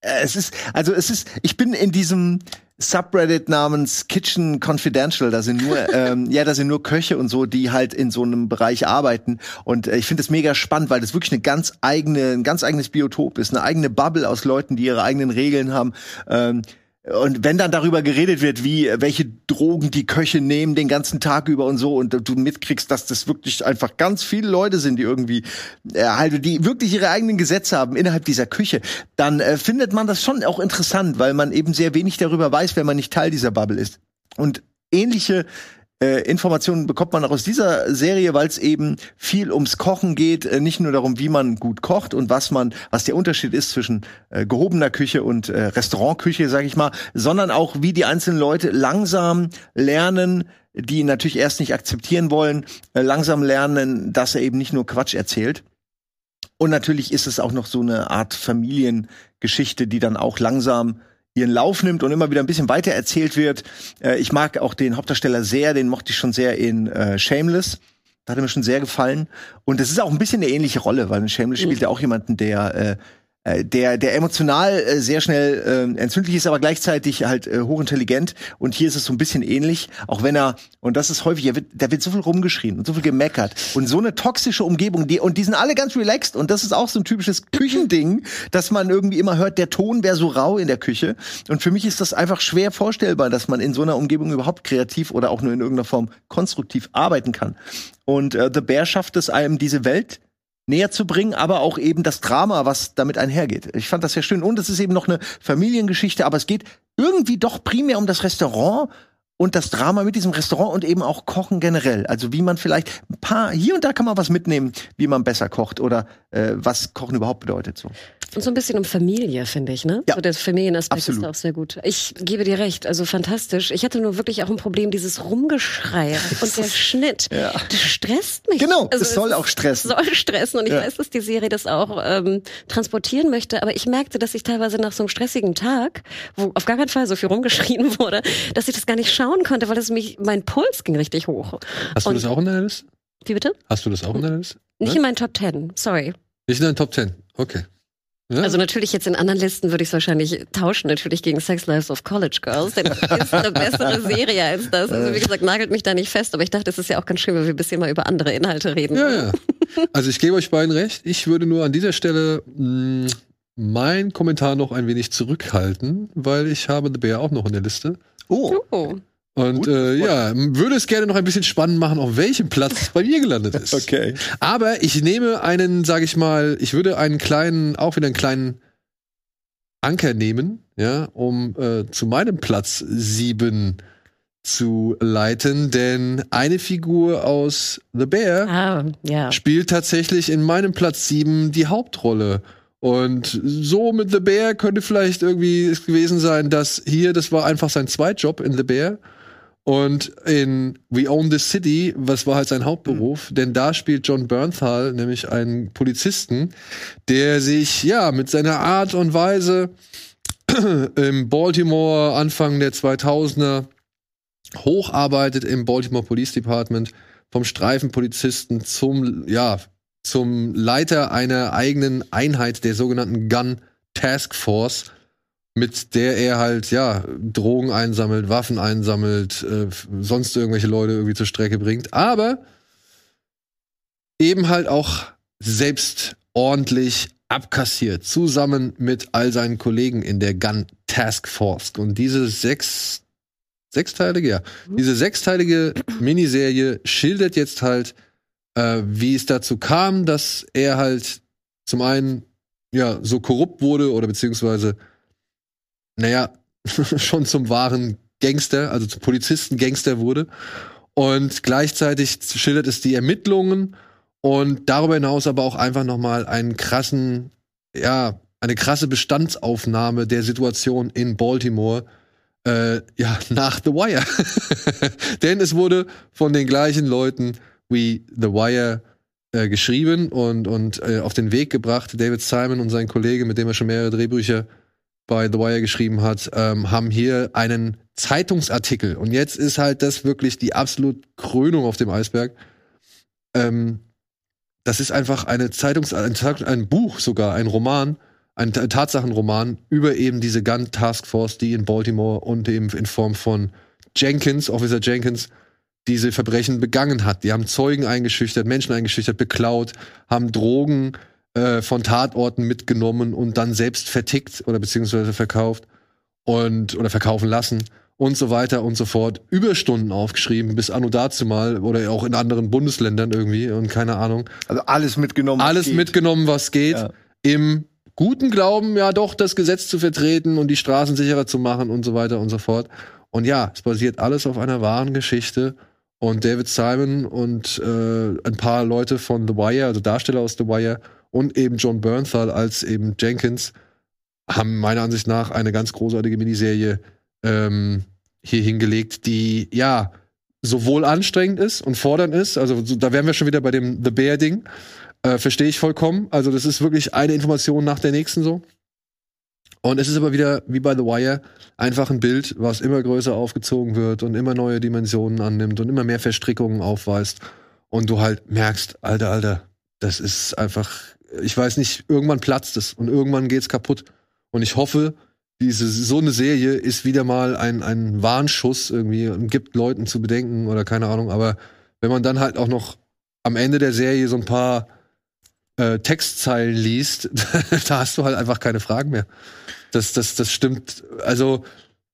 äh, es ist, also es ist, ich bin in diesem Subreddit namens Kitchen Confidential, da sind nur, ähm, ja, da sind nur Köche und so, die halt in so einem Bereich arbeiten. Und äh, ich finde es mega spannend, weil das wirklich eine ganz eigene, ein ganz eigenes Biotop ist, eine eigene Bubble aus Leuten, die ihre eigenen Regeln haben. Ähm, und wenn dann darüber geredet wird, wie welche Drogen die Köche nehmen den ganzen Tag über und so, und du mitkriegst, dass das wirklich einfach ganz viele Leute sind, die irgendwie äh, halt, die wirklich ihre eigenen Gesetze haben innerhalb dieser Küche, dann äh, findet man das schon auch interessant, weil man eben sehr wenig darüber weiß, wenn man nicht Teil dieser Bubble ist. Und ähnliche äh, Informationen bekommt man auch aus dieser Serie, weil es eben viel ums Kochen geht, äh, nicht nur darum, wie man gut kocht und was man, was der Unterschied ist zwischen äh, gehobener Küche und äh, Restaurantküche, sage ich mal, sondern auch, wie die einzelnen Leute langsam lernen, die natürlich erst nicht akzeptieren wollen, äh, langsam lernen, dass er eben nicht nur Quatsch erzählt. Und natürlich ist es auch noch so eine Art Familiengeschichte, die dann auch langsam ihren Lauf nimmt und immer wieder ein bisschen weiter erzählt wird. Äh, ich mag auch den Hauptdarsteller sehr, den mochte ich schon sehr in äh, Shameless. Da hat er mir schon sehr gefallen. Und es ist auch ein bisschen eine ähnliche Rolle, weil in Shameless spielt er auch jemanden, der äh, der, der emotional äh, sehr schnell äh, entzündlich ist, aber gleichzeitig halt äh, hochintelligent. Und hier ist es so ein bisschen ähnlich, auch wenn er, und das ist häufig, er wird, da wird so viel rumgeschrien und so viel gemeckert und so eine toxische Umgebung, die, und die sind alle ganz relaxed und das ist auch so ein typisches Küchending, dass man irgendwie immer hört, der Ton wäre so rau in der Küche. Und für mich ist das einfach schwer vorstellbar, dass man in so einer Umgebung überhaupt kreativ oder auch nur in irgendeiner Form konstruktiv arbeiten kann. Und äh, The Bear schafft es einem, diese Welt näher zu bringen, aber auch eben das Drama, was damit einhergeht. Ich fand das sehr schön. Und es ist eben noch eine Familiengeschichte, aber es geht irgendwie doch primär um das Restaurant und das Drama mit diesem Restaurant und eben auch Kochen generell. Also wie man vielleicht ein paar, hier und da kann man was mitnehmen, wie man besser kocht oder äh, was Kochen überhaupt bedeutet. So. Und so ein bisschen um Familie, finde ich, ne? Ja. So der Familienaspekt Absolut. ist auch sehr gut. Ich gebe dir recht, also fantastisch. Ich hatte nur wirklich auch ein Problem, dieses Rumgeschrei und der Schnitt. Ja. Das stresst mich. Genau, also das soll es auch stressen. Soll stressen und ich Ja. weiß, dass die Serie das auch ähm, transportieren möchte, aber ich merkte, dass ich teilweise nach so einem stressigen Tag, wo auf gar keinen Fall so viel rumgeschrien wurde, dass ich das gar nicht schauen konnte, weil es mich, mein Puls ging richtig hoch. Hast du Und- das auch in deiner Liste? Wie bitte? Hast du das auch in deiner Liste? Nicht Ne? in meinen Top Ten, sorry. Nicht in deinen Top 10. Okay. Ja? Also natürlich jetzt in anderen Listen würde ich es wahrscheinlich tauschen, natürlich gegen Sex Lives of College Girls. Denn das ist eine bessere Serie als das. Also wie gesagt, nagelt mich da nicht fest, aber ich dachte, es ist ja auch ganz schön, wenn wir ein bisschen mal über andere Inhalte reden. Ja, ja. Also ich gebe euch beiden recht. Ich würde nur an dieser Stelle mh, mein Kommentar noch ein wenig zurückhalten, weil ich habe The Bear auch noch in der Liste. Oh. Oh. Und Gut, äh, ja, würde es gerne noch ein bisschen spannend machen, auf welchem Platz es bei mir gelandet ist. Okay. Aber ich nehme einen, sage ich mal, ich würde einen kleinen, auch wieder einen kleinen Anker nehmen, ja, um äh, zu meinem Platz sieben zu leiten, denn eine Figur aus The Bear Ah, ja. spielt tatsächlich in meinem Platz 7 die Hauptrolle. Und so mit The Bear könnte vielleicht irgendwie es gewesen sein, dass hier, das war einfach sein Zweitjob in The Bear. Und in We Own the City, was war halt sein Hauptberuf, denn da spielt John Bernthal nämlich einen Polizisten, der sich ja mit seiner Art und Weise im Baltimore Anfang der 2000er hocharbeitet im Baltimore Police Department vom Streifenpolizisten zum ja zum Leiter einer eigenen Einheit der sogenannten Gun Task Force mit der er halt ja Drogen einsammelt, Waffen einsammelt, äh, sonst irgendwelche Leute irgendwie zur Strecke bringt, aber eben halt auch selbst ordentlich abkassiert, zusammen mit all seinen Kollegen in der Gun Task Force. Und diese sechs, sechsteilige, ja, diese sechsteilige Miniserie schildert jetzt halt, äh, wie es dazu kam, dass er halt zum einen ja so korrupt wurde oder beziehungsweise, naja, schon zum wahren Gangster, also zum Polizisten-Gangster wurde. Und gleichzeitig schildert es die Ermittlungen und darüber hinaus aber auch einfach nochmal einen krassen, ja, eine krasse Bestandsaufnahme der Situation in Baltimore, äh, ja, nach The Wire. Denn es wurde von den gleichen Leuten wie The Wire äh, geschrieben und, und äh, auf den Weg gebracht. David Simon und sein Kollege, mit dem er schon mehrere Drehbücher bei The Wire geschrieben hat, ähm, haben hier einen Zeitungsartikel. Und jetzt ist halt das wirklich die absolut Krönung auf dem Eisberg. Ähm, das ist einfach eine Zeitungs ein, ein Buch sogar, ein Roman, ein Ta- Tatsachenroman über eben diese Gun Task Force, die in Baltimore und eben in Form von Jenkins, Officer Jenkins, diese Verbrechen begangen hat. Die haben Zeugen eingeschüchtert, Menschen eingeschüchtert, beklaut, haben Drogen äh, von Tatorten mitgenommen und dann selbst vertickt oder beziehungsweise verkauft und oder verkaufen lassen und so weiter und so fort. Überstunden aufgeschrieben, bis anno dazu mal oder auch in anderen Bundesländern irgendwie und keine Ahnung. Also alles mitgenommen. was Alles geht. mitgenommen, was geht. Ja. Im guten Glauben, ja doch, das Gesetz zu vertreten und die Straßen sicherer zu machen und so weiter und so fort. Und ja, es basiert alles auf einer wahren Geschichte. Und David Simon und äh, ein paar Leute von The Wire, also Darsteller aus The Wire, und eben John Bernthal als eben Jenkins, haben meiner Ansicht nach eine ganz großartige Miniserie ähm, hier hingelegt, die ja sowohl anstrengend ist und fordernd ist. Also so, da wären wir schon wieder bei dem The Bear-Ding. Äh, Verstehe ich vollkommen. Also das ist wirklich eine Information nach der nächsten so. Und es ist aber wieder, wie bei The Wire, einfach ein Bild, was immer größer aufgezogen wird und immer neue Dimensionen annimmt und immer mehr Verstrickungen aufweist. Und du halt merkst, Alter, Alter, das ist einfach, ich weiß nicht, irgendwann platzt es und irgendwann geht's kaputt. Und ich hoffe, diese, so eine Serie ist wieder mal ein, ein Warnschuss irgendwie und gibt Leuten zu bedenken oder keine Ahnung. Aber wenn man dann halt auch noch am Ende der Serie so ein paar äh, Textzeilen liest, da hast du halt einfach keine Fragen mehr. Das, das, das stimmt. Also,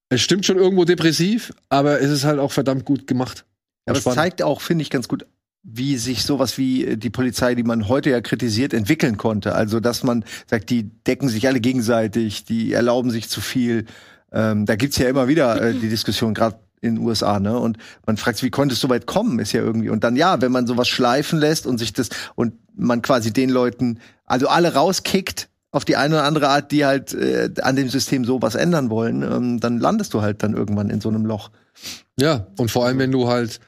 es stimmt schon irgendwo depressiv, aber es ist halt auch verdammt gut gemacht. Aber es zeigt auch, finde ich, ganz gut, wie sich sowas wie äh, die Polizei, die man heute ja kritisiert, entwickeln konnte. Also, dass man sagt, die decken sich alle gegenseitig, die erlauben sich zu viel. Ähm, da gibt's ja immer wieder äh, die Diskussion, gerade in den USA, ne? Und man fragt sich, wie konnte es so weit kommen? Ist ja irgendwie. Und dann ja, wenn man sowas schleifen lässt und sich das und man quasi den Leuten, also alle rauskickt auf die eine oder andere Art, die halt äh, an dem System so was ändern wollen, ähm, dann landest du halt dann irgendwann in so einem Loch. Ja, und vor allem, wenn du halt,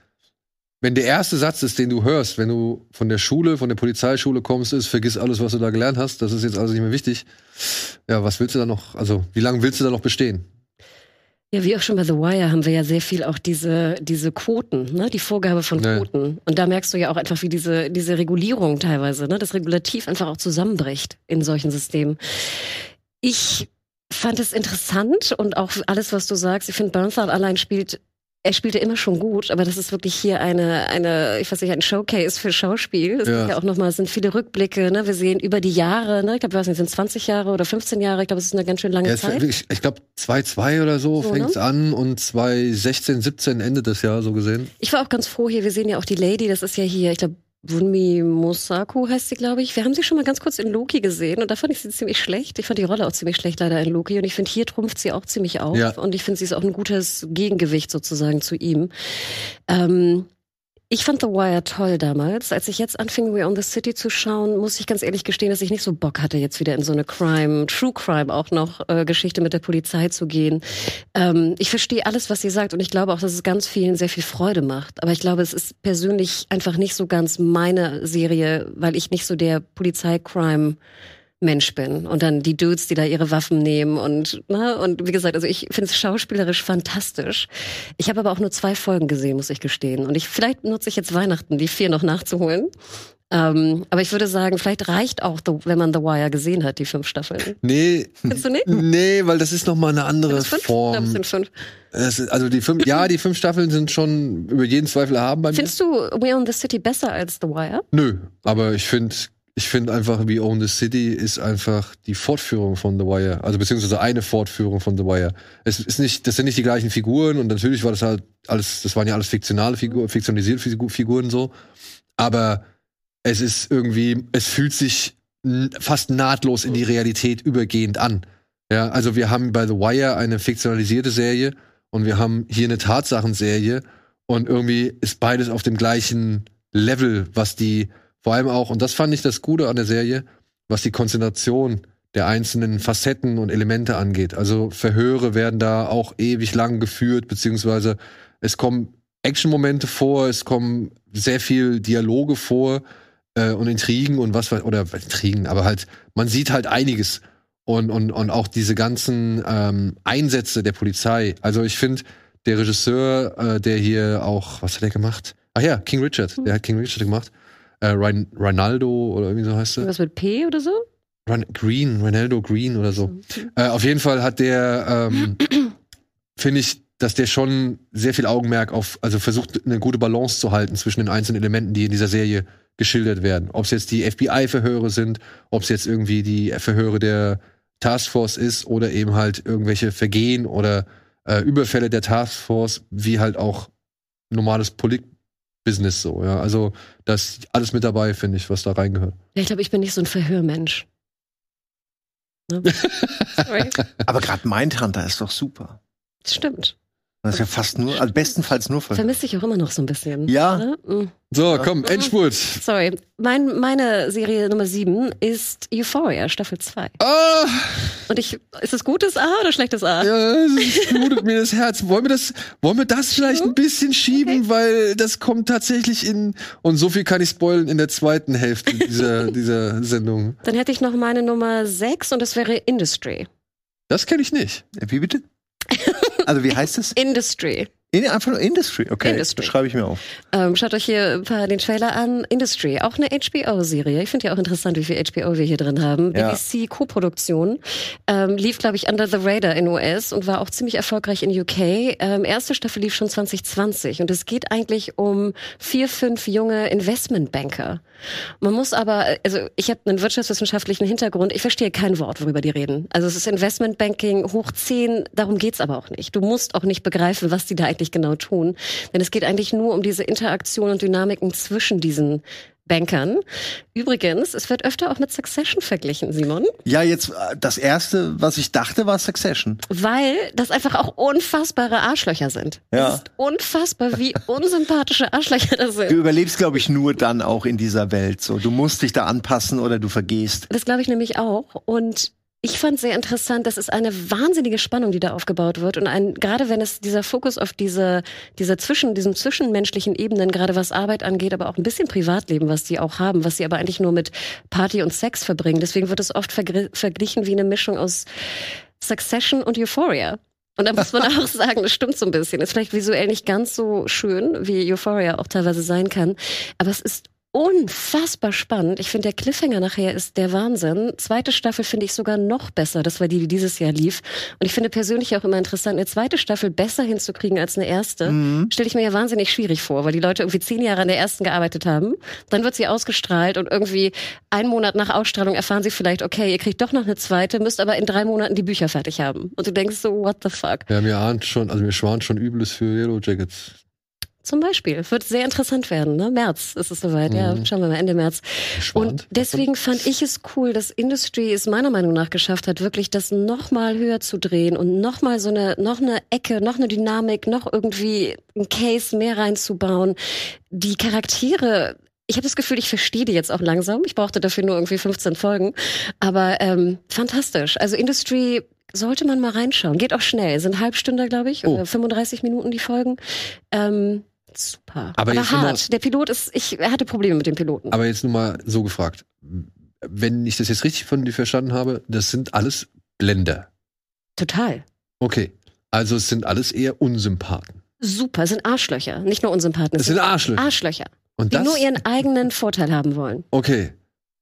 wenn der erste Satz ist, den du hörst, wenn du von der Schule, von der Polizeischule kommst, ist, vergiss alles, was du da gelernt hast, das ist jetzt alles nicht mehr wichtig. Ja, was willst du da noch, also wie lange willst du da noch bestehen? Ja, wie auch schon bei The Wire haben wir ja sehr viel auch diese, diese Quoten, ne? die Vorgabe von Ja. Quoten. Und da merkst du ja auch einfach, wie diese, diese Regulierung teilweise, ne? das Regulativ einfach auch zusammenbricht in solchen Systemen. Ich fand es interessant und auch alles, was du sagst. Ich finde, Bernthal allein spielt er spielte immer schon gut, aber das ist wirklich hier eine, eine, ich weiß nicht, ein Showcase für Schauspiel. Es Ja. gibt ja auch nochmal, es sind viele Rückblicke, ne? Wir sehen über die Jahre, ne? Ich glaube, weiß nicht, sind 20 Jahre oder 15 Jahre, ich glaube, es ist eine ganz schön lange Ja, es, Zeit. ich ich glaube 2-2 oder so, So, fängt's ne? an und 2016, 17 endet das Jahr so gesehen. Ich war auch ganz froh hier. Wir sehen ja auch die Lady, das ist ja hier, ich glaube, Bunmi Mosaku heißt sie, glaube ich. Wir haben sie schon mal ganz kurz in Loki gesehen und da fand ich sie ziemlich schlecht. Ich fand die Rolle auch ziemlich schlecht leider in Loki und ich finde, hier trumpft sie auch ziemlich auf Ja. und ich finde, sie ist auch ein gutes Gegengewicht sozusagen zu ihm. Ähm, ich fand The Wire toll damals. Als ich jetzt anfing, We Own the City zu schauen, muss ich ganz ehrlich gestehen, dass ich nicht so Bock hatte, jetzt wieder in so eine Crime, True Crime auch noch, äh, Geschichte mit der Polizei zu gehen. Ähm, ich verstehe alles, was ihr sagt und ich glaube auch, dass es ganz vielen sehr viel Freude macht. Aber ich glaube, es ist persönlich einfach nicht so ganz meine Serie, weil ich nicht so der Polizei-Crime Mensch bin und dann die Dudes, die da ihre Waffen nehmen und ne, und wie gesagt, also ich finde es schauspielerisch fantastisch. Ich habe aber auch nur zwei Folgen gesehen, muss ich gestehen. Und ich vielleicht nutze ich jetzt Weihnachten, die vier noch nachzuholen. Ähm, aber ich würde sagen, vielleicht reicht auch, The, wenn man The Wire gesehen hat, die fünf Staffeln. Nee, Findest du nicht? nee, weil das ist noch mal eine andere Das fünf? Ich glaube, es Form. sind fünf. Ist, also die fünf, ja, die fünf Staffeln sind schon über jeden Zweifel erhaben bei mir. Findest du We Own the City besser als The Wire? Nö, aber ich finde, ich finde einfach, We Own the City ist einfach die Fortführung von The Wire. Also beziehungsweise eine Fortführung von The Wire. Es ist nicht, das sind nicht die gleichen Figuren und natürlich war das halt alles, das waren ja alles fiktionale Figuren, fiktionalisierte Figu- Figuren so. Aber es ist irgendwie, es fühlt sich fast nahtlos in die Realität übergehend an. Ja, also wir haben bei The Wire eine fiktionalisierte Serie und wir haben hier eine Tatsachenserie und irgendwie ist beides auf dem gleichen Level, was die vor allem auch, und das fand ich das Gute an der Serie, was die Konzentration der einzelnen Facetten und Elemente angeht. Also Verhöre werden da auch ewig lang geführt, beziehungsweise es kommen Action-Momente vor, es kommen sehr viel Dialoge vor äh, und Intrigen und was oder Intrigen, aber halt, man sieht halt einiges. Und, und, und auch diese ganzen ähm, Einsätze der Polizei. Also ich finde, der Regisseur, äh, der hier auch, was hat er gemacht? Ach ja, King Richard, der hat King Richard gemacht. Äh, Rein, Ronaldo oder irgendwie so heißt er. Was mit P oder so? Ron, Green, Ronaldo Green oder so. Äh, auf jeden Fall hat der, ähm, finde ich, dass der schon sehr viel Augenmerk auf, also versucht, eine gute Balance zu halten zwischen den einzelnen Elementen, die in dieser Serie geschildert werden. Ob es jetzt die FBI-Verhöre sind, ob es jetzt irgendwie die Verhöre der Taskforce ist oder eben halt irgendwelche Vergehen oder äh, Überfälle der Taskforce, wie halt auch normales Polit-Business so. Ja, also das alles mit dabei, finde ich, was da reingehört. Ja, ich glaube, ich bin nicht so ein Verhörmensch. Ne? Sorry. Aber gerade Mindhunter ist doch super. Das stimmt. Das ist ja fast nur, also bestenfalls nur für. Vermisse ich auch immer noch so ein bisschen. Ja. Ne? Mm. So, komm, Endspurt. Sorry. Mein, meine Serie Nummer sieben ist Euphoria, Staffel 2. Ah! Und ich, ist es gutes A oder schlechtes A? Ja, es blutet mir das Herz. Wollen wir das, wollen wir das vielleicht ein bisschen schieben, weil das kommt tatsächlich in, und so viel kann ich spoilen, in der zweiten Hälfte dieser, dieser Sendung. Dann hätte ich noch meine Nummer sechs und das wäre Industry. Das kenne ich nicht. Wie bitte? Also wie heißt es? Industry. In, einfach nur Industry, okay. Industry. Das schreibe ich mir auf. Ähm, schaut euch hier ein paar den Trailer an. Industry, auch eine HBO-Serie. Ich finde ja auch interessant, wie viel HBO wir hier drin haben. Ja. BBC-Koproduktion. Ähm, lief, glaube ich, Under the Radar in US und war auch ziemlich erfolgreich in UK. Ähm, erste Staffel lief schon 2020 und es geht eigentlich um vier, fünf junge Investmentbanker. Man muss aber, also ich habe einen wirtschaftswissenschaftlichen Hintergrund, ich verstehe kein Wort, worüber die reden. Also es ist Investmentbanking hoch zehn, darum geht's aber auch nicht. Du musst auch nicht begreifen, was die da eigentlich genau tun. Denn es geht eigentlich nur um diese Interaktion und Dynamiken zwischen diesen Bankern. Übrigens, es wird öfter auch mit Succession verglichen, Simon, Ja, jetzt äh, das erste, was ich dachte, war Succession. weil das einfach auch unfassbare Arschlöcher sind. Ja. Es ist unfassbar, wie unsympathische Arschlöcher das Du sind. überlebst, glaube ich, nur dann auch in dieser Welt. So, du musst dich da anpassen oder du vergehst. Das glaube ich nämlich auch. Und ich fand sehr interessant, das ist eine wahnsinnige Spannung, die da aufgebaut wird. Und ein, gerade wenn es dieser Fokus auf diese, dieser zwischen, diesem zwischenmenschlichen Ebenen, gerade was Arbeit angeht, aber auch ein bisschen Privatleben, was die auch haben, was sie aber eigentlich nur mit Party und Sex verbringen. Deswegen wird es oft verglichen wie eine Mischung aus Succession und Euphoria. Und da muss man auch sagen, das stimmt so ein bisschen. Ist vielleicht visuell nicht ganz so schön, wie Euphoria auch teilweise sein kann. Aber es ist unfassbar spannend. Ich finde, der Cliffhanger nachher ist der Wahnsinn. Zweite Staffel finde ich sogar noch besser. Das war die, die dieses Jahr lief. Und ich finde persönlich auch immer interessant, eine zweite Staffel besser hinzukriegen als eine erste. Mhm. Stelle ich mir ja wahnsinnig schwierig vor, weil die Leute irgendwie zehn Jahre an der ersten gearbeitet haben. Dann wird sie ausgestrahlt und irgendwie einen Monat nach Ausstrahlung erfahren sie vielleicht, okay, ihr kriegt doch noch eine zweite, müsst aber in drei Monaten die Bücher fertig haben. Und du denkst so, what the fuck? Ja, mir ahnt schon, also mir schwant schon Übles für Yellow Jackets. Zum Beispiel. Wird sehr interessant werden, ne? März ist es soweit, ja. Mhm. Schauen wir mal, Ende März. Schwant? Und deswegen fand ich es cool, dass Industry es meiner Meinung nach geschafft hat, wirklich das noch mal höher zu drehen und noch mal so eine, noch eine Ecke, noch eine Dynamik, noch irgendwie ein Case mehr reinzubauen. Die Charaktere, ich habe das Gefühl, ich verstehe die jetzt auch langsam. Ich brauchte dafür nur irgendwie 15 Folgen. Aber ähm, fantastisch. Also Industry sollte man mal reinschauen. Geht auch schnell. Sind Halbstunde, glaube ich, Oh. oder 35 Minuten die Folgen. Ähm, super. Aber Aber, hart. Der Pilot ist, ich hatte Probleme mit dem Piloten. Aber jetzt nur mal so gefragt. Wenn ich das jetzt richtig von dir verstanden habe, das sind alles Blender. Total. Okay. Also es sind alles eher Unsympathen. Super. Es sind Arschlöcher. Nicht nur Unsympathen. Es sind Arschlöcher. Arschlöcher. Und Die das, nur ihren eigenen Vorteil haben wollen. okay.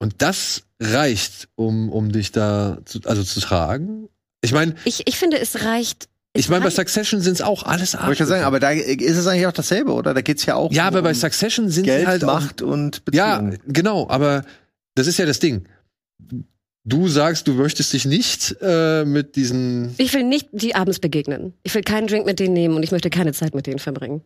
Und das reicht, um, um dich da zu, also zu tragen. Ich meine, Ich, ich finde, es reicht. Ich meine, bei Succession sind es auch alles Wollte ich ja sagen, Arschlöcher. aber da ist es eigentlich auch dasselbe, oder? Da geht's ja auch ja, aber um bei Succession sind sie Geld, halt auch Macht und Ja, Beziehungen. genau, aber das ist ja das Ding. Du sagst, du möchtest dich nicht äh, mit diesen. Ich will nicht die abends begegnen. Ich will keinen Drink mit denen nehmen und ich möchte keine Zeit mit denen verbringen.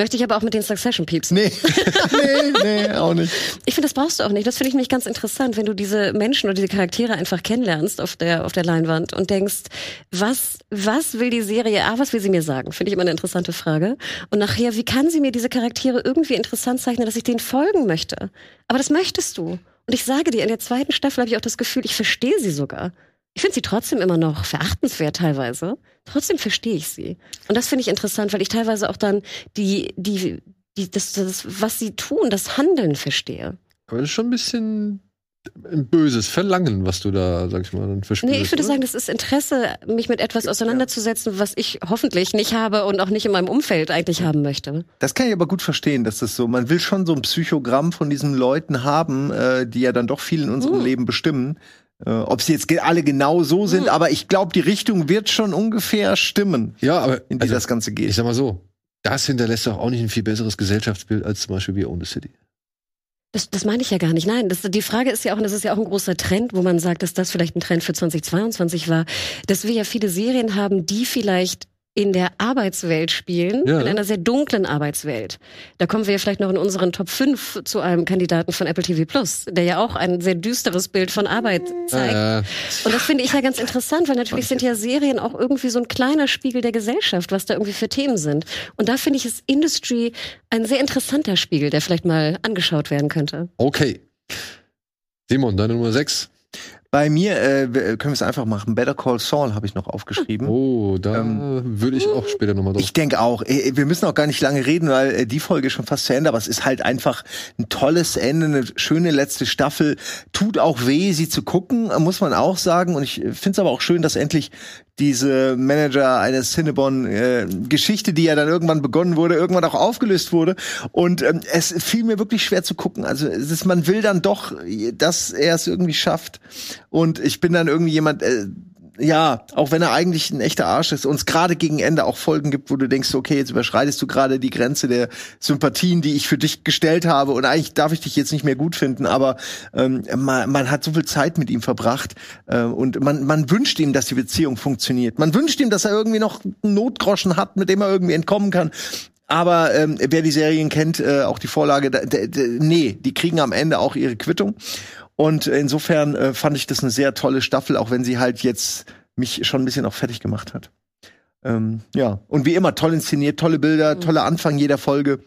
Möchte ich aber auch mit den Succession Peeps. Nee, nee, nee, auch nicht. Ich finde, das brauchst du auch nicht. Das finde ich nämlich ganz interessant, wenn du diese Menschen oder diese Charaktere einfach kennenlernst auf der, auf der Leinwand und denkst, was, was will die Serie, ah, was will sie mir sagen? Finde ich immer eine interessante Frage. Und nachher, wie kann sie mir diese Charaktere irgendwie interessant zeichnen, dass ich denen folgen möchte? Aber das möchtest du. Und ich sage dir, in der zweiten Staffel habe ich auch das Gefühl, ich verstehe sie sogar. Ich finde sie trotzdem immer noch verachtenswert teilweise. Trotzdem verstehe ich sie. Und das finde ich interessant, weil ich teilweise auch dann die, die, die, das, das, was sie tun, das Handeln verstehe. Aber das ist schon ein bisschen ein böses Verlangen, was du da, sag ich mal, dann verspürst. Nee, ich würde oder? sagen, das ist Interesse, mich mit etwas auseinanderzusetzen, was ich hoffentlich nicht habe und auch nicht in meinem Umfeld eigentlich haben möchte. Das kann ich aber gut verstehen, dass das so, man will schon so ein Psychogramm von diesen Leuten haben, äh, die ja dann doch viel in unserem Mhm. Leben bestimmen. Äh, ob sie jetzt alle genau so sind, Mhm. aber ich glaube, die Richtung wird schon ungefähr stimmen, Ja, aber in die also, das Ganze ich geht. sag mal so, das hinterlässt doch auch nicht ein viel besseres Gesellschaftsbild als zum Beispiel Wir Own the City. Das, das meine ich ja gar nicht. Nein, das, die Frage ist ja auch, und das ist ja auch ein großer Trend, wo man sagt, dass das vielleicht ein Trend für 2022 war, dass wir ja viele Serien haben, die vielleicht in der Arbeitswelt spielen, Ja. in einer sehr dunklen Arbeitswelt. Da kommen wir ja vielleicht noch in unseren Top 5 zu einem Kandidaten von Apple TV Plus, der ja auch ein sehr düsteres Bild von Arbeit zeigt. Äh, Und das finde ich ja ganz interessant, weil natürlich sind ja Serien auch irgendwie so ein kleiner Spiegel der Gesellschaft, was da irgendwie für Themen sind. Und da finde ich ist Industry ein sehr interessanter Spiegel, der vielleicht mal angeschaut werden könnte. okay. Simon, deine Nummer 6. Bei mir äh, w- können wir es einfach machen. Better Call Saul habe ich noch aufgeschrieben. Oh, da Ähm, würde ich auch später nochmal drauf. Ich denke auch. Äh, Wir müssen auch gar nicht lange reden, weil äh, die Folge ist schon fast zu Ende, aber es ist halt einfach ein tolles Ende, eine schöne letzte Staffel. Tut auch weh, sie zu gucken, äh, muss man auch sagen. Und ich finde es aber auch schön, dass endlich diese Manager eines Cinnabon äh, Geschichte, die ja dann irgendwann begonnen wurde, irgendwann auch aufgelöst wurde. Und ähm, es fiel mir wirklich schwer zu gucken. Also es ist, man will dann doch, dass er es irgendwie schafft. Und ich bin dann irgendwie jemand, äh, ja, auch wenn er eigentlich ein echter Arsch ist, uns gerade gegen Ende auch Folgen gibt, wo du denkst, okay, jetzt überschreitest du gerade die Grenze der Sympathien, die ich für dich gestellt habe und eigentlich darf ich dich jetzt nicht mehr gut finden, aber ähm, man, man hat so viel Zeit mit ihm verbracht äh, und man, man wünscht ihm, dass die Beziehung funktioniert. Man wünscht ihm, dass er irgendwie noch einen Notgroschen hat, mit dem er irgendwie entkommen kann. Aber ähm, wer die Serien kennt, äh, auch die Vorlage, da, da, da, nee, die kriegen am Ende auch ihre Quittung. Und insofern äh, fand ich das eine sehr tolle Staffel, auch wenn sie halt jetzt mich schon ein bisschen auch fertig gemacht hat. Ähm, ja, und wie immer, toll inszeniert, tolle Bilder, Mhm. toller Anfang jeder Folge.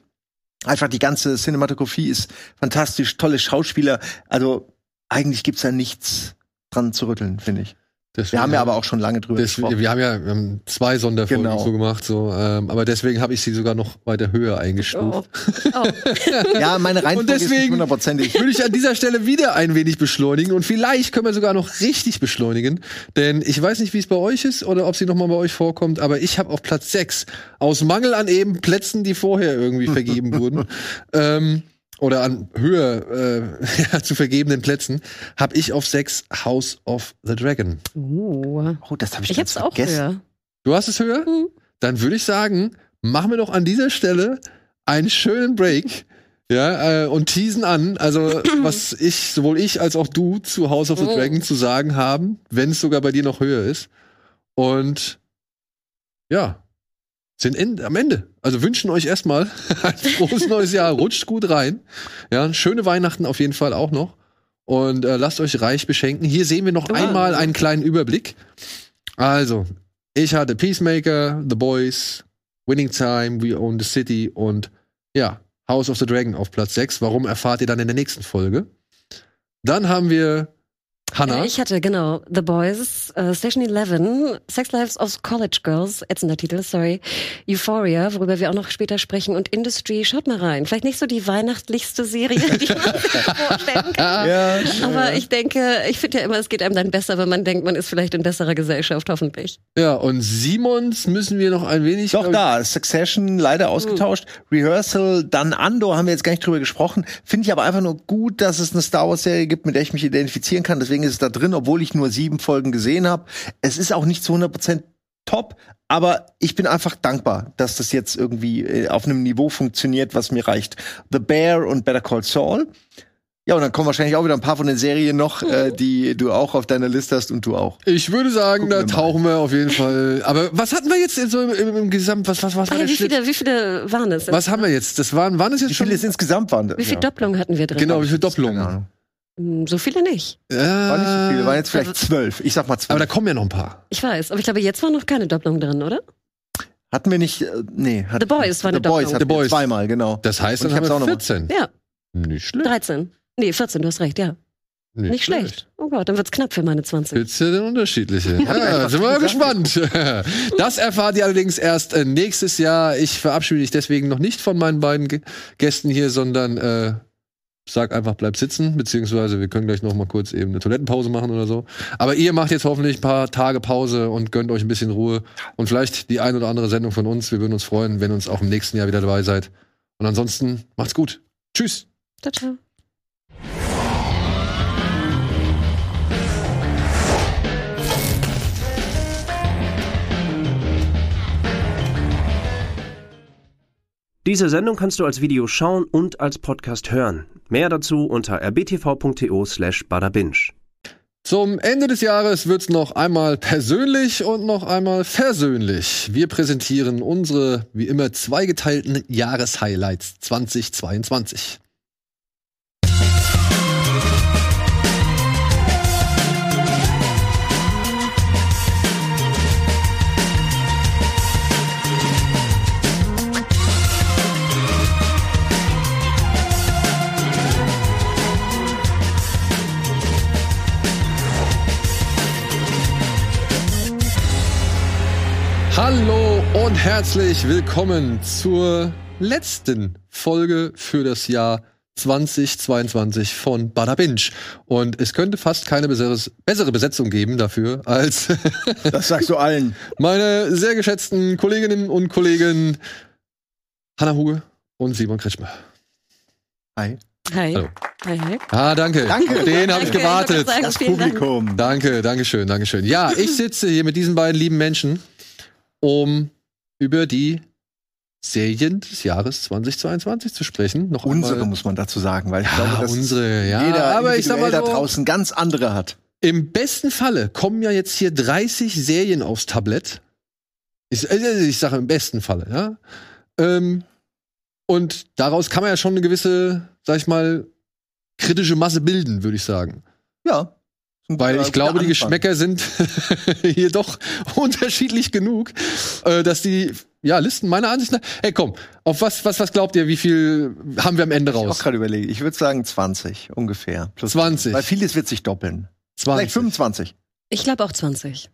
Einfach die ganze Cinematografie ist fantastisch, tolle Schauspieler. Also eigentlich gibt's da nichts dran zu rütteln, finde ich. Deswegen Wir haben ja aber auch schon lange drüber Deswegen, gesprochen. wir haben ja wir haben zwei Sonderfolgen Genau. so gemacht, so, ähm, aber deswegen habe ich sie sogar noch weiter höher eingestuft. Oh. Oh. Ja, meine Reihenfolge ist nicht deswegen- hundertprozentig. Würde ich an dieser Stelle wieder ein wenig beschleunigen und vielleicht können wir sogar noch richtig beschleunigen, denn ich weiß nicht, wie es bei euch ist oder ob sie noch mal bei euch vorkommt, aber ich habe auf Platz 6 aus Mangel an eben Plätzen, die vorher irgendwie vergeben wurden, ähm, oder an höher äh, zu vergebenen Plätzen, habe ich auf 6 House of the Dragon. Uh. Oh, das habe ich, Ich ganz hab's auch vergessen. höher. Du hast es höher? Mhm. Dann würde ich sagen, machen wir doch an dieser Stelle einen schönen Break. Ja, äh, und teasen an, also was ich, sowohl ich als auch du zu House of the Mhm. Dragon zu sagen haben, wenn es sogar bei dir noch höher ist. Und ja, sind en am Ende. Also wünschen euch erstmal ein frohes neues Jahr, rutscht gut rein. Ja, schöne Weihnachten auf jeden Fall auch noch. Und äh, lasst euch reich beschenken. Hier sehen wir noch Ja. einmal einen kleinen Überblick. Also, ich hatte Peacemaker, The Boys, Winning Time, We Own the City und ja, House of the Dragon auf Platz 6. Warum erfahrt ihr dann in der nächsten Folge? Dann haben wir Hannah. Äh, Ich hatte, genau, The Boys, äh, Station 11, Sex Lives of College Girls, ätzender Titel, sorry, Euphoria, worüber wir auch noch später sprechen, und Industry, schaut mal rein. Vielleicht nicht so die weihnachtlichste Serie, die man sich vorstellen kann. Ja, Aber ich denke, ich finde ja immer, es geht einem dann besser, wenn man denkt, man ist vielleicht in besserer Gesellschaft, hoffentlich. ja, und Simons müssen wir noch ein wenig. Doch da, Succession leider ausgetauscht. Rehearsal, dann Andor, haben wir jetzt gar nicht drüber gesprochen. Finde ich aber einfach nur gut, dass es eine Star Wars Serie gibt, mit der ich mich identifizieren kann. Deswegen ist es da drin, obwohl ich nur sieben Folgen gesehen habe. Es ist auch nicht zu 100% top, aber ich bin einfach dankbar, dass das jetzt irgendwie äh, auf einem Niveau funktioniert, was mir reicht. The Bear und Better Call Saul. Ja, und dann kommen wahrscheinlich auch wieder ein paar von den Serien noch, äh, die du auch auf deiner Liste hast und du auch. Ich würde sagen, Gucken da wir tauchen wir auf jeden Fall. Aber was hatten wir jetzt so im, im, im Gesamt? Was, was, was war ja, der wie viele, wie viele waren es? Was haben wir jetzt? Das waren, waren es jetzt Wie schon? viele es insgesamt waren? Wie viele Doppelungen hatten wir drin? Genau, wie viele Keine Doppelungen? Ahnung. Hm, So viele nicht. Ja, War nicht so viele, waren jetzt vielleicht zwölf. Ich sag mal zwölf. aber da kommen ja noch ein paar. Ich weiß, aber ich glaube, jetzt war noch keine Doppelung drin, oder? Hatten wir nicht, äh, nee. Hat, The Boys war eine The Boys Doppelung. hatten The Boys. zweimal, genau. Das heißt, Und dann ich haben hab's wir auch noch mal. 14. Ja, Nicht schlecht. 13. Nee, 14, du hast recht, ja. Nicht, schlecht. Oh Gott, dann wird's knapp für meine 20. Gibt's ja denn unterschiedliche? Ja, sind wir mal gespannt. Das erfahrt ihr allerdings erst äh, nächstes Jahr. Ich verabschiede mich deswegen noch nicht von meinen beiden Gästen hier, sondern äh, sag einfach, bleib sitzen, beziehungsweise wir können gleich noch mal kurz eben eine Toilettenpause machen oder so. Aber ihr macht jetzt hoffentlich ein paar Tage Pause und gönnt euch ein bisschen Ruhe und vielleicht die ein oder andere Sendung von uns. Wir würden uns freuen, wenn ihr uns auch im nächsten Jahr wieder dabei seid. Und ansonsten macht's gut. Tschüss. Ciao, ciao. Diese Sendung kannst du als Video schauen und als Podcast hören. Mehr dazu unter rbtv.to slash badabinch. Zum Ende des Jahres wird's noch einmal persönlich und noch einmal versöhnlich. Wir präsentieren unsere, wie immer, zweigeteilten Jahreshighlights 2022. Hallo und herzlich willkommen zur letzten Folge für das Jahr 2022 von Bada Binge. Und es könnte fast keine bessere Besetzung geben dafür als Das sagst du allen. meine sehr geschätzten Kolleginnen und Kollegen Hanna Huge und Simon Kretschmer. Hi. Hi. Hallo. Hi, hi. Ah, danke. Danke. Den habe ich gewartet. ich sagen, Das vielen Dank. Publikum. Danke, danke schön, danke schön. Ja, ich sitze hier mit diesen beiden lieben Menschen, um über die Serien des Jahres 2022 zu sprechen. Noch Unsere einmal. muss man dazu sagen, weil ich Ja, glaube, dass unsere, ja. jeder aber ich sag mal individuell da so, draußen ganz andere hat. im besten Falle kommen ja jetzt hier 30 Serien aufs Tablett. Ich, äh, ich sage im besten Falle, ja. Ähm, und daraus kann man ja schon eine gewisse, sag ich mal, kritische Masse bilden, würde ich sagen. Ja. Weil ich glaube, die. Geschmäcker sind hier doch unterschiedlich genug, äh, dass die ja Listen meiner Ansicht nach. Ey, komm, auf was was was glaubt ihr? Wie viel haben wir am Ende Ich auch raus? gerade überlegt. Ich würde sagen 20 ungefähr. Plus 20. Weil vieles wird sich doppeln. 20. Vielleicht 25. Ich glaube auch 20.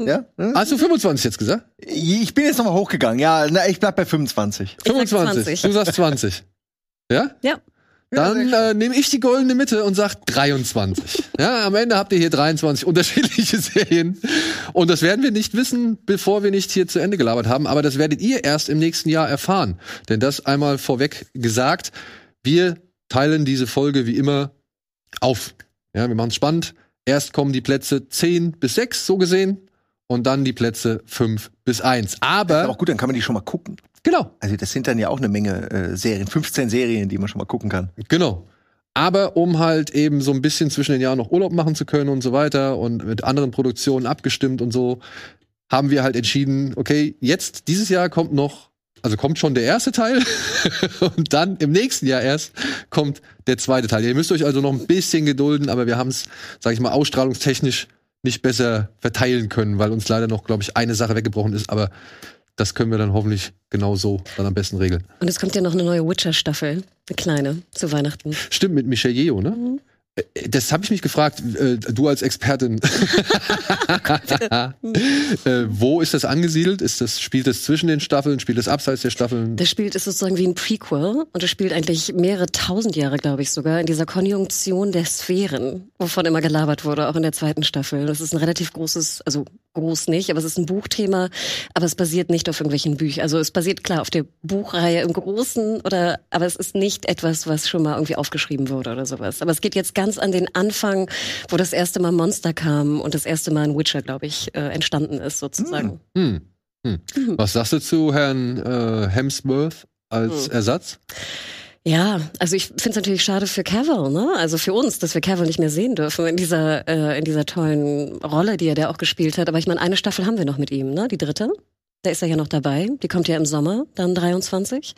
Ja? Hm? Hast du 25 jetzt gesagt? Ich bin jetzt nochmal hochgegangen. Ja, na, ich bleib bei 25. Ich sag 25. 20. Du sagst 20. Ja? Ja. Dann äh, nehme ich die goldene Mitte und sag 23. ja, am Ende habt ihr hier 23 unterschiedliche Serien. Und das werden wir nicht wissen, bevor wir nicht hier zu Ende gelabert haben. Aber das werdet ihr erst im nächsten Jahr erfahren. Denn das einmal vorweg gesagt. Wir teilen diese Folge wie immer auf. Ja, wir machen es spannend. Erst kommen die Plätze 10 bis 6, so gesehen. Und dann die Plätze 5 bis 1. Aber, Aber auch gut, dann kann man die schon mal gucken. Genau, Also das sind dann ja auch eine Menge äh, Serien, 15 Serien, die man schon mal gucken kann. Genau. Aber um halt eben so ein bisschen zwischen den Jahren noch Urlaub machen zu können und so weiter und mit anderen Produktionen abgestimmt und so, haben wir halt entschieden, okay, jetzt, dieses Jahr kommt noch, also kommt schon der erste Teil und dann im nächsten Jahr erst kommt der zweite Teil. Ihr müsst euch also noch ein bisschen gedulden, aber wir haben es, sag ich mal, ausstrahlungstechnisch nicht besser verteilen können, weil uns leider noch, glaube ich, eine Sache weggebrochen ist, aber das können wir dann hoffentlich genau so dann am besten regeln. Und es kommt ja noch eine neue Witcher-Staffel. Eine kleine, zu Weihnachten. Stimmt, mit Michel Yeo, ne? Mhm. Äh, Das habe ich mich gefragt, äh, du als Expertin. äh, wo ist das angesiedelt? Ist das, spielt es zwischen den Staffeln? Spielt es abseits der Staffeln? Das spielt ist sozusagen wie ein Prequel und es spielt eigentlich mehrere tausend Jahre, glaube ich sogar, in dieser Konjunktion der Sphären, wovon immer gelabert wurde, auch in der zweiten Staffel. Das ist ein relativ großes, also groß nicht, aber es ist ein Buchthema, aber es basiert nicht auf irgendwelchen Büchern. Also es basiert klar auf der Buchreihe im Großen oder, aber es ist nicht etwas, was schon mal irgendwie aufgeschrieben wurde oder sowas. Aber es geht jetzt ganz an den Anfang, wo das erste Mal Monster kam und das erste Mal ein Witcher, glaube ich, äh, entstanden ist sozusagen. Hm. Hm. Was sagst du zu Herrn äh, Hemsworth als Hm. Ersatz? Ja, also ich finde es natürlich schade für Cavill, ne? Also für uns, dass wir Cavill nicht mehr sehen dürfen in dieser äh, in dieser tollen Rolle, die er da auch gespielt hat. Aber ich meine, eine Staffel haben wir noch mit ihm, ne? Die dritte. Da ist er ja noch dabei. Die kommt ja im Sommer, dann 23.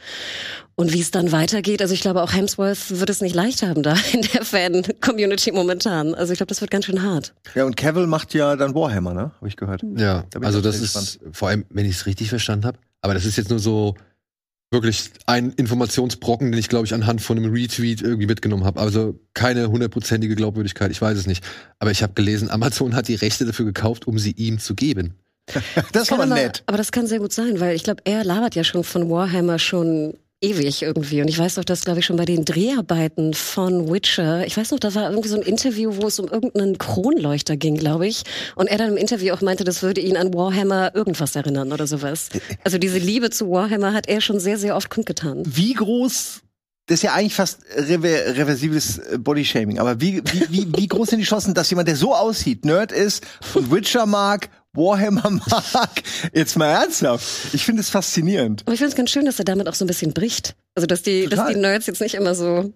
Und wie es dann weitergeht, also ich glaube auch Hemsworth wird es nicht leicht haben da in der Fan-Community momentan. Also ich glaube, das wird ganz schön hart. Ja, und Cavill macht ja dann Warhammer, ne? Habe ich gehört. Ja, Da also das ist vor allem, wenn ich es richtig verstanden habe, aber das ist jetzt nur so wirklich ein Informationsbrocken, den ich glaube ich anhand von einem Retweet irgendwie mitgenommen habe. Also keine hundertprozentige Glaubwürdigkeit, ich weiß es nicht. Aber ich habe gelesen, Amazon hat die Rechte dafür gekauft, um sie ihm zu geben. Das ist aber- nett. Aber das kann sehr gut sein, weil ich glaube, er labert ja schon von Warhammer schon ewig irgendwie. Und ich weiß noch, dass, glaube ich, schon bei den Dreharbeiten von Witcher, ich weiß noch, da war irgendwie so ein Interview, wo es um irgendeinen Kronleuchter ging, glaube ich. Und er dann im Interview auch meinte, das würde ihn an Warhammer irgendwas erinnern oder sowas. Also diese Liebe zu Warhammer hat er schon sehr, sehr oft kundgetan. Wie groß, das ist ja eigentlich fast rever reversibles äh, Bodyshaming, aber wie, wie, wie, wie groß sind die Chancen, dass jemand, der so aussieht, Nerd ist und Witcher mag, Warhammer mag, jetzt mal ernsthaft. Ich finde es faszinierend. Aber ich finde es ganz schön, dass er damit auch so ein bisschen bricht. Also dass die, dass die Nerds jetzt nicht immer so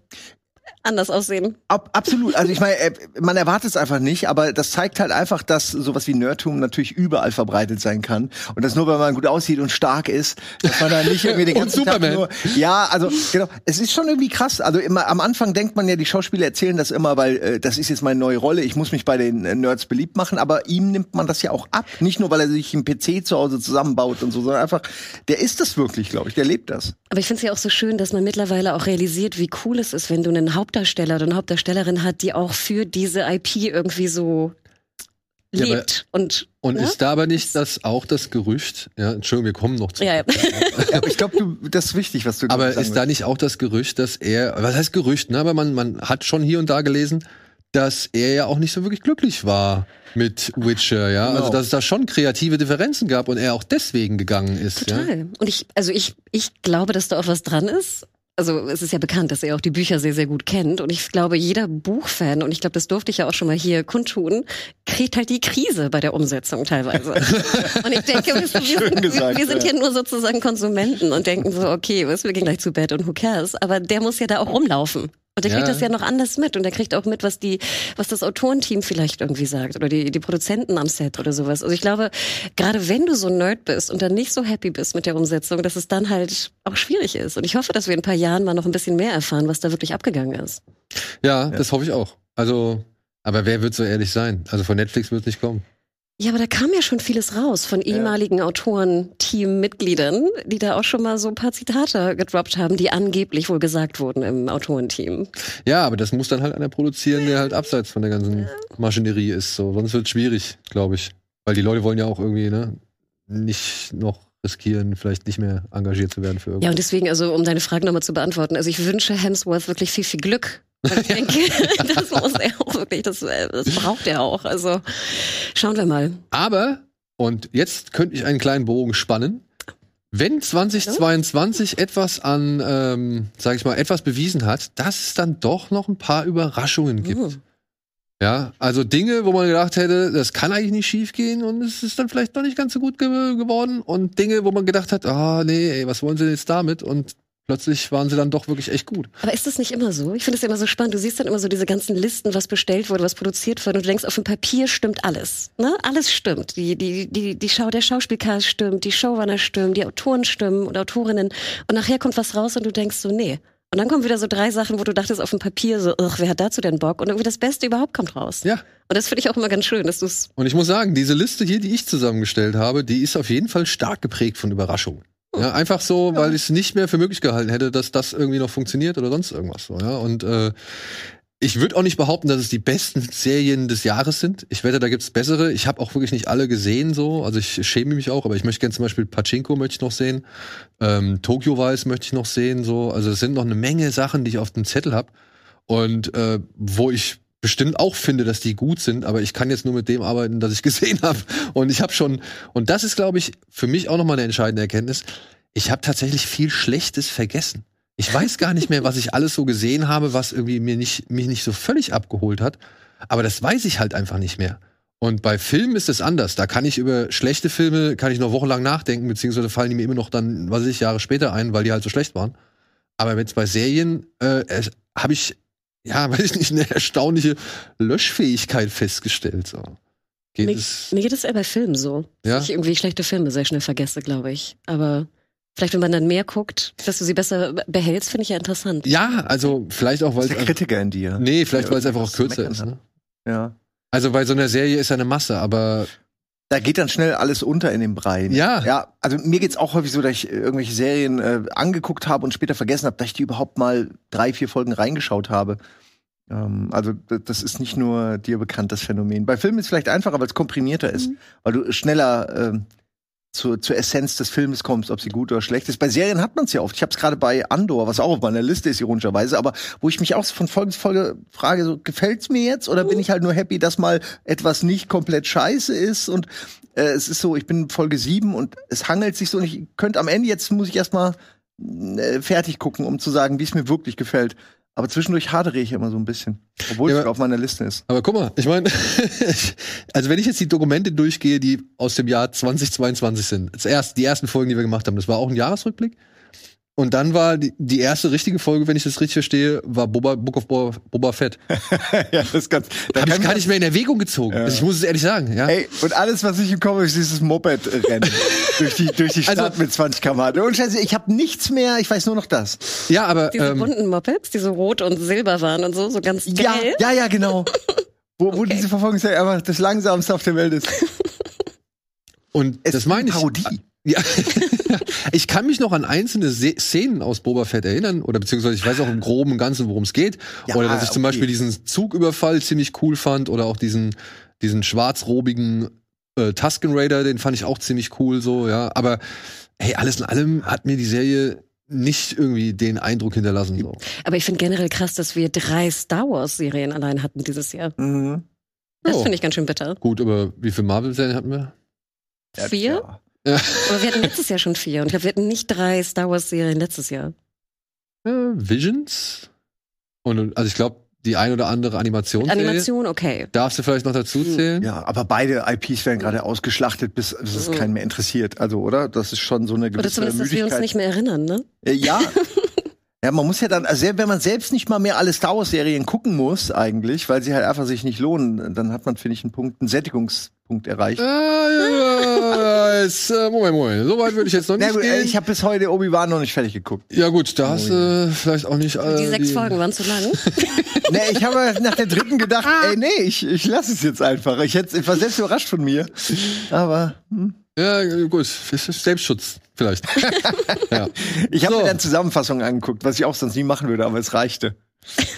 anders aussehen. Ab, absolut. Also ich meine, äh, man erwartet es einfach nicht, aber das zeigt halt einfach, dass sowas wie Nerdtum natürlich überall verbreitet sein kann. Und das nur, wenn man gut aussieht und stark ist, dass man da nicht irgendwie den Und ganzen Tag nur. Ja, also genau. Es ist schon irgendwie krass. Also immer am Anfang denkt man ja, die Schauspieler erzählen das immer, weil äh, das ist jetzt meine neue Rolle. Ich muss mich bei den äh, Nerds beliebt machen. Aber ihm nimmt man das ja auch ab. Nicht nur, weil er sich einen PC zu Hause zusammenbaut und so, sondern einfach, der ist das wirklich, glaube ich. Der lebt das. Aber ich finde es ja auch so schön, dass man mittlerweile auch realisiert, wie cool es ist, wenn du einen Hauptdarsteller oder eine Hauptdarstellerin hat, die auch für diese IP irgendwie so Ja, aber- lebt. und Und ne? ist da aber nicht das auch das Gerücht? Ja, Entschuldigung, wir kommen noch zu. ja, ja. Ja, aber ich glaube, das ist wichtig, was du Aber sagen ist da nicht auch das Gerücht, dass er, was heißt Gerücht, ne? Aber man, man hat schon hier und da gelesen, dass er ja auch nicht so wirklich glücklich war mit Witcher, ja. Genau. Also dass es da schon kreative Differenzen gab und er auch deswegen gegangen ist. Ja? Total. Und ich, also ich, ich glaube, dass da auch was dran ist. Also es ist ja bekannt, dass er auch die Bücher sehr, sehr gut kennt. Und ich glaube, jeder Buchfan, und ich glaube, das durfte ich ja auch schon mal hier kundtun, kriegt halt die Krise bei der Umsetzung teilweise. und ich denke, wir, sind- gesagt, wir sind ja. hier nur sozusagen Konsumenten und denken so, okay, was, wir gehen gleich zu Bett und who cares? Aber der muss ja da auch rumlaufen. Und der kriegt Ja. das ja noch anders mit und der kriegt auch mit, was die, was das Autorenteam vielleicht irgendwie sagt oder die, die Produzenten am Set oder sowas. Also ich glaube, gerade wenn du so ein Nerd bist und dann nicht so happy bist mit der Umsetzung, dass es dann halt auch schwierig ist. Und ich hoffe, dass wir in ein paar Jahren mal noch ein bisschen mehr erfahren, was da wirklich abgegangen ist. Ja, das hoffe ich auch. Also, aber wer wird so ehrlich sein? Also von Netflix wird es nicht kommen. Ja, aber da kam ja schon vieles raus von ehemaligen Autorenteam-Mitgliedern, die da auch schon mal so ein paar Zitate gedroppt haben, die angeblich wohl gesagt wurden im Autorenteam. Ja, aber das muss dann halt einer produzieren, der halt abseits von der ganzen Maschinerie ist. So. Sonst wird es schwierig, glaube ich. Weil die Leute wollen ja auch irgendwie, ne, nicht noch riskieren, vielleicht nicht mehr engagiert zu werden für Ja, irgendwas. und deswegen, also um deine Frage nochmal zu beantworten, also ich wünsche Hemsworth wirklich viel, viel Glück. Ich denke, das muss er auch wirklich, das, äh, das braucht er auch. Also schauen wir mal. Aber, und jetzt könnte ich einen kleinen Bogen spannen. Wenn 2022 etwas an, ähm, sag ich mal, etwas bewiesen hat, dass es dann doch noch ein paar Überraschungen gibt. Uh. Ja, also Dinge, wo man gedacht hätte, das kann eigentlich nicht schief gehen und es ist dann vielleicht noch nicht ganz so gut ge geworden. Und Dinge, wo man gedacht hat, ah, nee, ey, was wollen sie denn jetzt damit? Und plötzlich waren sie dann doch wirklich echt gut. Aber ist das nicht immer so? Ich finde es immer so spannend. Du siehst dann immer so diese ganzen Listen, was bestellt wurde, was produziert wurde, und du denkst, auf dem Papier stimmt alles. Ne? Alles stimmt. Die, die, die, die Schau, der Schauspielcast stimmt, die Showrunner stimmen, die Autoren stimmen und Autorinnen. Und nachher kommt was raus und du denkst so, nee. Und dann kommen wieder so drei Sachen, wo du dachtest auf dem Papier so, ugh, wer hat dazu denn Bock? Und irgendwie das Beste überhaupt kommt raus. Ja. Und das finde ich auch immer ganz schön, dass du es Und ich muss sagen, diese Liste hier, die ich zusammengestellt habe, die ist auf jeden Fall stark geprägt von Überraschungen. Ja, einfach so, weil ich es nicht mehr für möglich gehalten hätte, dass das irgendwie noch funktioniert oder sonst irgendwas so, ja. Und äh, ich würde auch nicht behaupten, dass es die besten Serien des Jahres sind. Ich wette, da gibt's bessere. Ich habe auch wirklich nicht alle gesehen so. Also ich schäme mich auch, aber ich möchte gerne zum Beispiel Pachinko möchte ich noch sehen. Ähm, Tokyo Vice möchte ich noch sehen. So. Also es sind noch eine Menge Sachen, die ich auf dem Zettel habe. Und äh, wo ich bestimmt auch finde, dass die gut sind, aber ich kann jetzt nur mit dem arbeiten, das ich gesehen habe. Und ich habe schon, und das ist, glaube ich, für mich auch nochmal eine entscheidende Erkenntnis. Ich habe tatsächlich viel Schlechtes vergessen. Ich weiß gar nicht mehr, was ich alles so gesehen habe, was irgendwie mir nicht, mich nicht so völlig abgeholt hat. Aber das weiß ich halt einfach nicht mehr. Und bei Filmen ist es anders. Da kann ich über schlechte Filme, kann ich noch wochenlang nachdenken, beziehungsweise fallen die mir immer noch dann, was weiß ich, Jahre später ein, weil die halt so schlecht waren. Aber jetzt bei Serien äh, habe ich, ja, weiß ich nicht, eine erstaunliche Löschfähigkeit festgestellt. So. Geht Mir, es, mir geht es eher bei Filmen so. ja? dass ich irgendwie schlechte Filme sehr schnell vergesse, glaube ich. Aber vielleicht, wenn man dann mehr guckt, dass du sie besser be- behältst, finde ich ja interessant. ja, also vielleicht auch, weil Das ist es. der Kritiker in dir. Nee, vielleicht, Ja, weil es einfach auch kürzer ist. Ne? Ja. Also bei so einer Serie ist ja eine Masse, aber Da geht dann schnell alles unter in dem Brei. ne? Ja. Ja, also mir geht's auch häufig so, dass ich irgendwelche Serien äh, angeguckt habe und später vergessen habe, dass ich die überhaupt mal drei, vier Folgen reingeschaut habe. Ähm, also das ist nicht nur dir bekannt, das Phänomen. Bei Filmen ist es vielleicht einfacher, weil es komprimierter ist, weil du schneller ähm, zur, zur Essenz des Filmes kommst, ob sie gut oder schlecht ist. Bei Serien hat man es ja oft. Ich habe es gerade bei Andor, was auch auf meiner Liste ist, ironischerweise, aber wo ich mich auch von Folge zu Folge frage, so, gefällt's mir jetzt oder bin ich halt nur happy, dass mal etwas nicht komplett scheiße ist und äh, es ist so, ich bin in Folge 7 und es hangelt sich so und ich könnte am Ende, jetzt muss ich erstmal äh, fertig gucken, um zu sagen, wie es mir wirklich gefällt. Aber zwischendurch hadere ich immer so ein bisschen, obwohl Ja, es auf meiner Liste ist. Aber guck mal, ich meine, also wenn ich jetzt die Dokumente durchgehe, die aus dem Jahr 2022 sind, erst, die ersten Folgen, die wir gemacht haben, das war auch ein Jahresrückblick. Und dann war die, die erste richtige Folge, wenn ich das richtig verstehe, war Boba, Book of Boba, Boba Fett. ja, das kann, da Habe ich gar nicht mehr in Erwägung gezogen. Also ich muss es ehrlich sagen, ja. Ey, und alles, was ich im Kopf habe, ist dieses Moped-Rennen durch die, durch die Stadt Also- mit 20 km Und Scheiße, ich habe nichts mehr, ich weiß nur noch das. Ja, aber Diese ähm, bunten Mopeds, die so rot und silber waren und so, so ganz geil. Ja, ja, ja, genau. Wo, wo diese Verfolgungsjagd einfach das langsamste auf der Welt ist. und Es das meine ich. Parodie. Ja. ich kann mich noch an einzelne Se Szenen aus Boba Fett erinnern, oder beziehungsweise ich weiß auch im Groben und Ganzen, worum es geht. Ja, oder dass ich zum okay. Beispiel diesen Zugüberfall ziemlich cool fand, oder auch diesen, diesen schwarzrobigen äh, Tusken Raider, den fand ich auch ziemlich cool, so, ja. Aber hey, alles in allem hat mir die Serie nicht irgendwie den Eindruck hinterlassen. So. Aber ich finde generell krass, dass wir drei Star Wars Serien allein hatten dieses Jahr. Mhm. Das Ja. finde ich ganz schön bitter. Gut, aber wie viele Marvel-Serien hatten wir? Vier? Ja. Aber wir hatten letztes Jahr schon vier. Und ich glaube, wir hatten nicht drei Star Wars Serien letztes Jahr. Äh, Visions? Und also ich glaube, die ein oder andere Animationsserie. Animation, okay. Darfst du vielleicht noch dazu zählen? Ja, aber beide IPs werden gerade ausgeschlachtet, bis, bis es Mhm. keinen mehr interessiert. Also, oder? Das ist schon so eine Oder gewisse zumindest, dass wir uns Müdigkeit. nicht mehr erinnern, ne? Äh, Ja. Ja, man muss ja dann, also wenn man selbst nicht mal mehr alle Star Wars Serien gucken muss, eigentlich, weil sie halt einfach sich nicht lohnen, dann hat man, finde ich, einen Punkt, einen Sättigungspunkt erreicht. Ah, ja. äh, jetzt, äh, Moment, Moment. So weit würde ich jetzt noch Na nicht gut, äh, gehen. ich habe bis heute Obi-Wan noch nicht fertig geguckt. ja gut, da hast du vielleicht auch nicht äh, Die sechs Folgen waren zu lang. nee, ich habe nach der dritten gedacht, ey, nee, ich, ich lasse es jetzt einfach. Ich, hätte, ich war selbst überrascht von mir. Aber hm. Ja, gut, Selbstschutz vielleicht. ja. ich habe So. mir dann Zusammenfassungen angeguckt, was ich auch sonst nie machen würde, aber es reichte.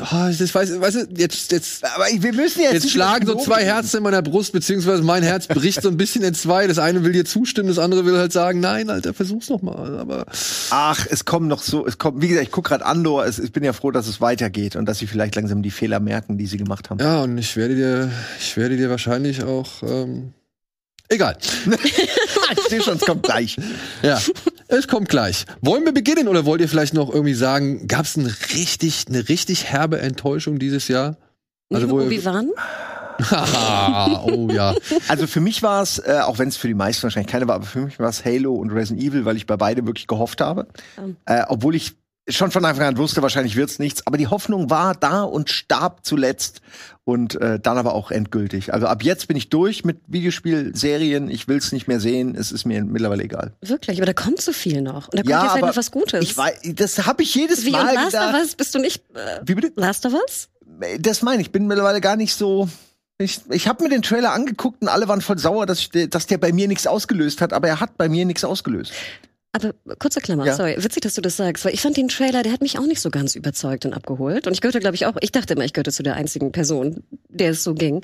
Oh, das weiß, weißt du, jetzt, jetzt, Aber wir müssen jetzt. jetzt schlagen so zwei Herzen in meiner Brust, beziehungsweise mein Herz bricht so ein bisschen in zwei. Das eine will dir zustimmen, das andere will halt sagen, nein, Alter, versuch's noch mal. Aber Ach, es kommen noch so, es kommt, wie gesagt, ich gucke gerade Andor, es, ich bin ja froh, dass es weitergeht und dass sie vielleicht langsam die Fehler merken, die sie gemacht haben. ja, und ich werde dir, ich werde dir wahrscheinlich auch, ähm, egal. ich sehe schon, es kommt gleich. Ja, es kommt gleich. Wollen wir beginnen oder wollt ihr vielleicht noch irgendwie sagen, gab es eine richtig, eine richtig herbe Enttäuschung dieses Jahr? Also Also wo Obi-Wan? Haha, oh ja. Also für mich war es, äh, auch wenn es für die meisten wahrscheinlich keine war, aber für mich war es Halo und Resident Evil, weil ich bei beide wirklich gehofft habe. Ähm. Äh, obwohl ich schon von Anfang an wusste, wahrscheinlich wird's nichts, aber die Hoffnung war da und starb zuletzt und äh, dann aber auch endgültig. Also ab jetzt bin ich durch mit Videospielserien, ich will's nicht mehr sehen, es ist mir mittlerweile egal. Wirklich, aber da kommt so viel noch. Und da kommt Ja, ja vielleicht noch was Gutes. Ich weiß, das habe ich jedes Wie und Mal Last of gedacht. Us bist du nicht. Äh, Wie bitte? Last of Us? Das meine ich, bin mittlerweile gar nicht so. Ich, ich habe mir den Trailer angeguckt und alle waren voll sauer, dass, ich, dass der bei mir nichts ausgelöst hat, aber er hat bei mir nichts ausgelöst. Aber kurze Klammer, Ja. sorry, witzig, dass du das sagst, weil ich fand den Trailer, der hat mich auch nicht so ganz überzeugt und abgeholt. Und ich gehörte, glaube ich, auch, ich dachte immer, ich gehörte zu der einzigen Person, der es so ging.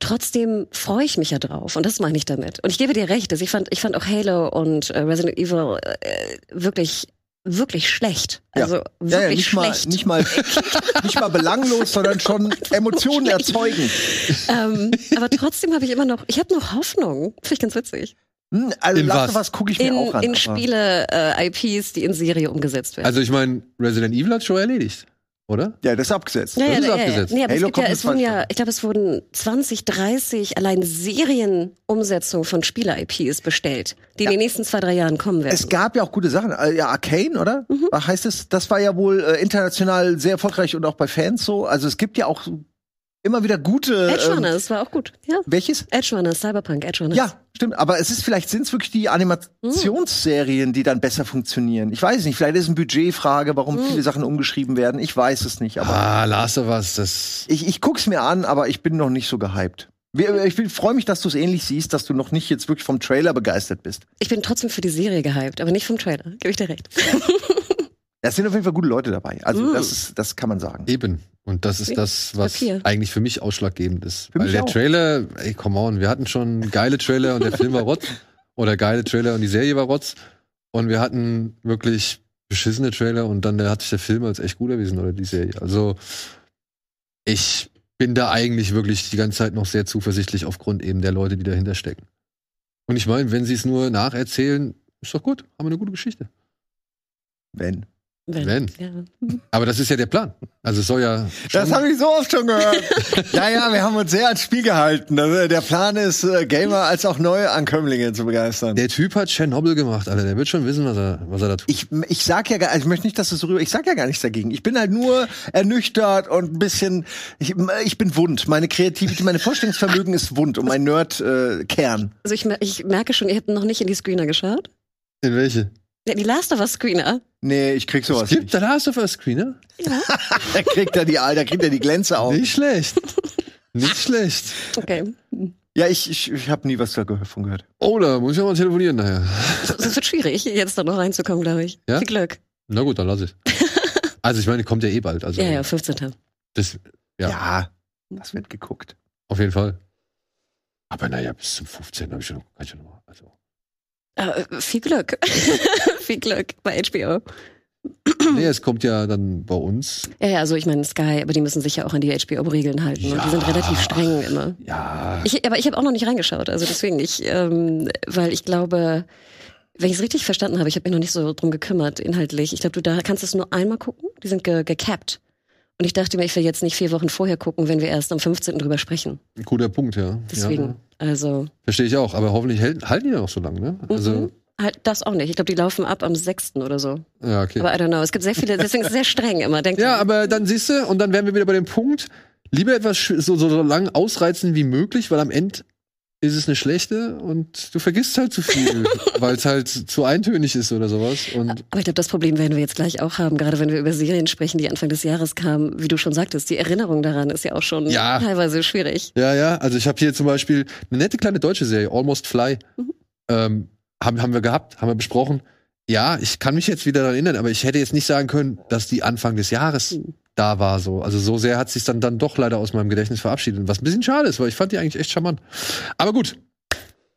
Trotzdem freue ich mich ja drauf und das meine ich damit. Und ich gebe dir recht, also ich fand, ich fand auch Halo und äh, Resident Evil äh, wirklich, wirklich schlecht. Ja. Also Ja, ja, wirklich nicht mal, schlecht. nicht mal, nicht mal belanglos, sondern schon Emotionen erzeugen. ähm, aber trotzdem habe ich immer noch, ich habe noch Hoffnung. Finde ich ganz witzig. Hm, Also In was? Us gucke ich mir In, auch an. in aber- Spiele, äh, IPs, die in Serie umgesetzt werden. Also ich meine, Resident Evil hat schon erledigt, oder? Ja, das ist abgesetzt. Ja, ja, Das ist ja, ja, abgesetzt. Nee, Halo es gibt ja, kommt es wurden ja, ich glaube, es wurden 20, 30 allein Serienumsetzungen von Spieler-IPs bestellt, die in den nächsten zwei, drei Jahren kommen werden. Es gab ja auch gute Sachen. Äh, Ja, Arcane, oder? Mhm. Ach, Heißt es, das war ja wohl äh, international sehr erfolgreich und auch bei Fans so. Also es gibt ja auch immer wieder gute. Edge ähm, Runners war auch gut. Ja. welches? Edge Runners, Cyberpunk, Edge Runners. Ja, stimmt. Aber es ist vielleicht sind es wirklich die Animationsserien, die dann besser funktionieren. Ich weiß nicht. Vielleicht ist es eine Budgetfrage, warum viele Sachen umgeschrieben werden. Ich weiß es nicht. Aber Ah, Last of Us, das. ich, ich guck's mir an, aber ich bin noch nicht so gehypt. Ich freue mich, dass du es ähnlich siehst, dass du noch nicht jetzt wirklich vom Trailer begeistert bist. Ich bin trotzdem für die Serie gehypt, aber nicht vom Trailer. Gebe ich dir recht. Es sind auf jeden Fall gute Leute dabei. Also Mm. das ist, das kann man sagen. Eben. Und das ist das, was Papier. eigentlich für mich ausschlaggebend ist. Für Weil mich der auch. Trailer, ey, come on, wir hatten schon geile Trailer und der Film war Rotz. Oder geile Trailer und die Serie war Rotz. Und wir hatten wirklich beschissene Trailer und dann hat sich der Film als echt gut erwiesen oder die Serie. Also ich bin da eigentlich wirklich die ganze Zeit noch sehr zuversichtlich aufgrund eben der Leute, die dahinter stecken. Und ich meine, wenn sie es nur nacherzählen, ist doch gut, haben wir eine gute Geschichte. Wenn. Wenn. Ja. Aber das ist ja der Plan. Also es soll ja. Das habe ich so oft schon gehört. ja, ja, wir haben uns sehr ans Spiel gehalten. Also, der Plan ist, äh, Gamer als auch neue Ankömmlinge zu begeistern. Der Typ hat Tschernobyl gemacht, Alter. Der wird schon wissen, was er, was er da tut. Ich, ich sag ja gar, also ich möchte nicht, dass du so rüber, ich sag ja gar nichts dagegen. Ich bin halt nur ernüchtert und ein bisschen, ich, ich bin wund. Meine Kreativität, meine Vorstellungsvermögen ist wund und mein Nerd-Kern. Also ich, ich merke schon, ihr habt noch nicht in die Screener geschaut. In welche? Ja, die Last of Us Screener. Nee, ich krieg sowas Es gibt nicht. da Last of Us Screener? Ja. Da kriegt er die, da kriegt er die Glänze auf. Nicht schlecht. Nicht schlecht. Okay. Ja, ich, ich, ich habe nie was davon gehört. Oh, da muss ich auch mal telefonieren nachher. Das wird schwierig, jetzt da noch reinzukommen, glaube ich. Ja? Viel Glück. Na gut, dann lass ich. Also ich meine, kommt ja eh bald. Also Ja, ja, 15. Das, Ja. Ja, das wird geguckt. auf jeden Fall. Aber naja, bis zum 15 habe ich schon, kann ich schon noch. Also. Äh, viel Glück. viel Glück bei HBO. Nee, es kommt ja dann bei uns. Ja, ja, also ich meine Sky, aber die müssen sich ja auch an die HBO-Regeln halten und die sind Ja. relativ streng immer. Ja. Ich, aber ich habe auch noch nicht reingeschaut, also deswegen ich, ähm, weil ich glaube, wenn ich es richtig verstanden habe, ich habe mich noch nicht so drum gekümmert inhaltlich. Ich glaube, du da kannst es nur einmal gucken. Die sind ge gecapped. Und ich dachte mir, ich will jetzt nicht vier Wochen vorher gucken, wenn wir erst am 15. drüber sprechen. Ein guter Punkt, ja. Deswegen, Ja, also verstehe ich auch. Aber hoffentlich halten die noch so lange, ne? Also, mhm. halt das auch nicht. Ich glaube, die laufen ab am 6. oder so. ja, okay. Aber I don't know. Es gibt sehr viele, deswegen ist es sehr streng immer. Denkt Ja, aber dann siehst du, und dann wären wir wieder bei dem Punkt, lieber etwas so, so, so lang ausreizen wie möglich, weil am Ende ist es eine schlechte und du vergisst halt zu viel, weil es halt zu eintönig ist oder sowas. Und Aber ich glaube, das Problem werden wir jetzt gleich auch haben, gerade wenn wir über Serien sprechen, die Anfang des Jahres kamen. Wie du schon sagtest, die Erinnerung daran ist ja auch schon Ja. teilweise schwierig. ja, ja, also ich habe hier zum Beispiel eine nette kleine deutsche Serie, Almost Fly. Ähm, haben, haben wir gehabt, haben wir besprochen. Ja, ich kann mich jetzt wieder daran erinnern, aber ich hätte jetzt nicht sagen können, dass die Anfang des Jahres da war so. Also so sehr hat sich dann dann doch leider aus meinem Gedächtnis verabschiedet, was ein bisschen schade ist, weil ich fand die eigentlich echt charmant. Aber gut,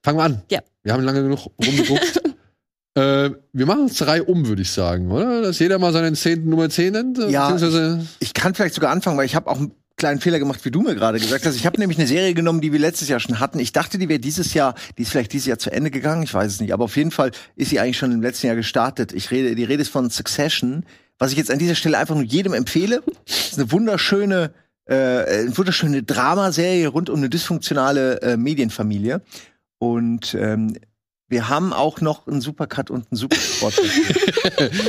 fangen wir an. Ja. Wir haben lange genug rumgeguckt. äh, wir machen uns drei um, würde ich sagen, oder? Dass jeder mal seinen zehnten Nummer 10 nennt. Ja. beziehungsweise- Ich kann vielleicht sogar anfangen, weil ich habe auch einen kleinen Fehler gemacht, wie du mir gerade gesagt hast. Ich habe nämlich eine Serie genommen, die wir letztes Jahr schon hatten. Ich dachte, die wäre dieses Jahr, die ist vielleicht dieses Jahr zu Ende gegangen, ich weiß es nicht. Aber auf jeden Fall ist sie eigentlich schon im letzten Jahr gestartet. Ich rede, die Rede ist von Succession, was ich jetzt an dieser Stelle einfach nur jedem empfehle. Das ist eine wunderschöne, äh, eine wunderschöne Dramaserie rund um eine dysfunktionale äh, Medienfamilie. Und ähm, wir haben auch noch einen Supercut und einen Supersport.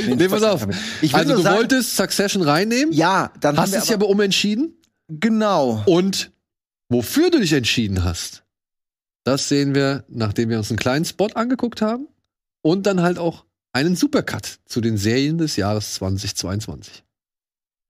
Nee, pass auf. Ich Also du sagen, wolltest Succession reinnehmen, ja, dann hast haben wir dich aber umentschieden. genau. Und wofür du dich entschieden hast, das sehen wir, nachdem wir uns einen kleinen Spot angeguckt haben und dann halt auch einen Supercut zu den Serien des Jahres 2022.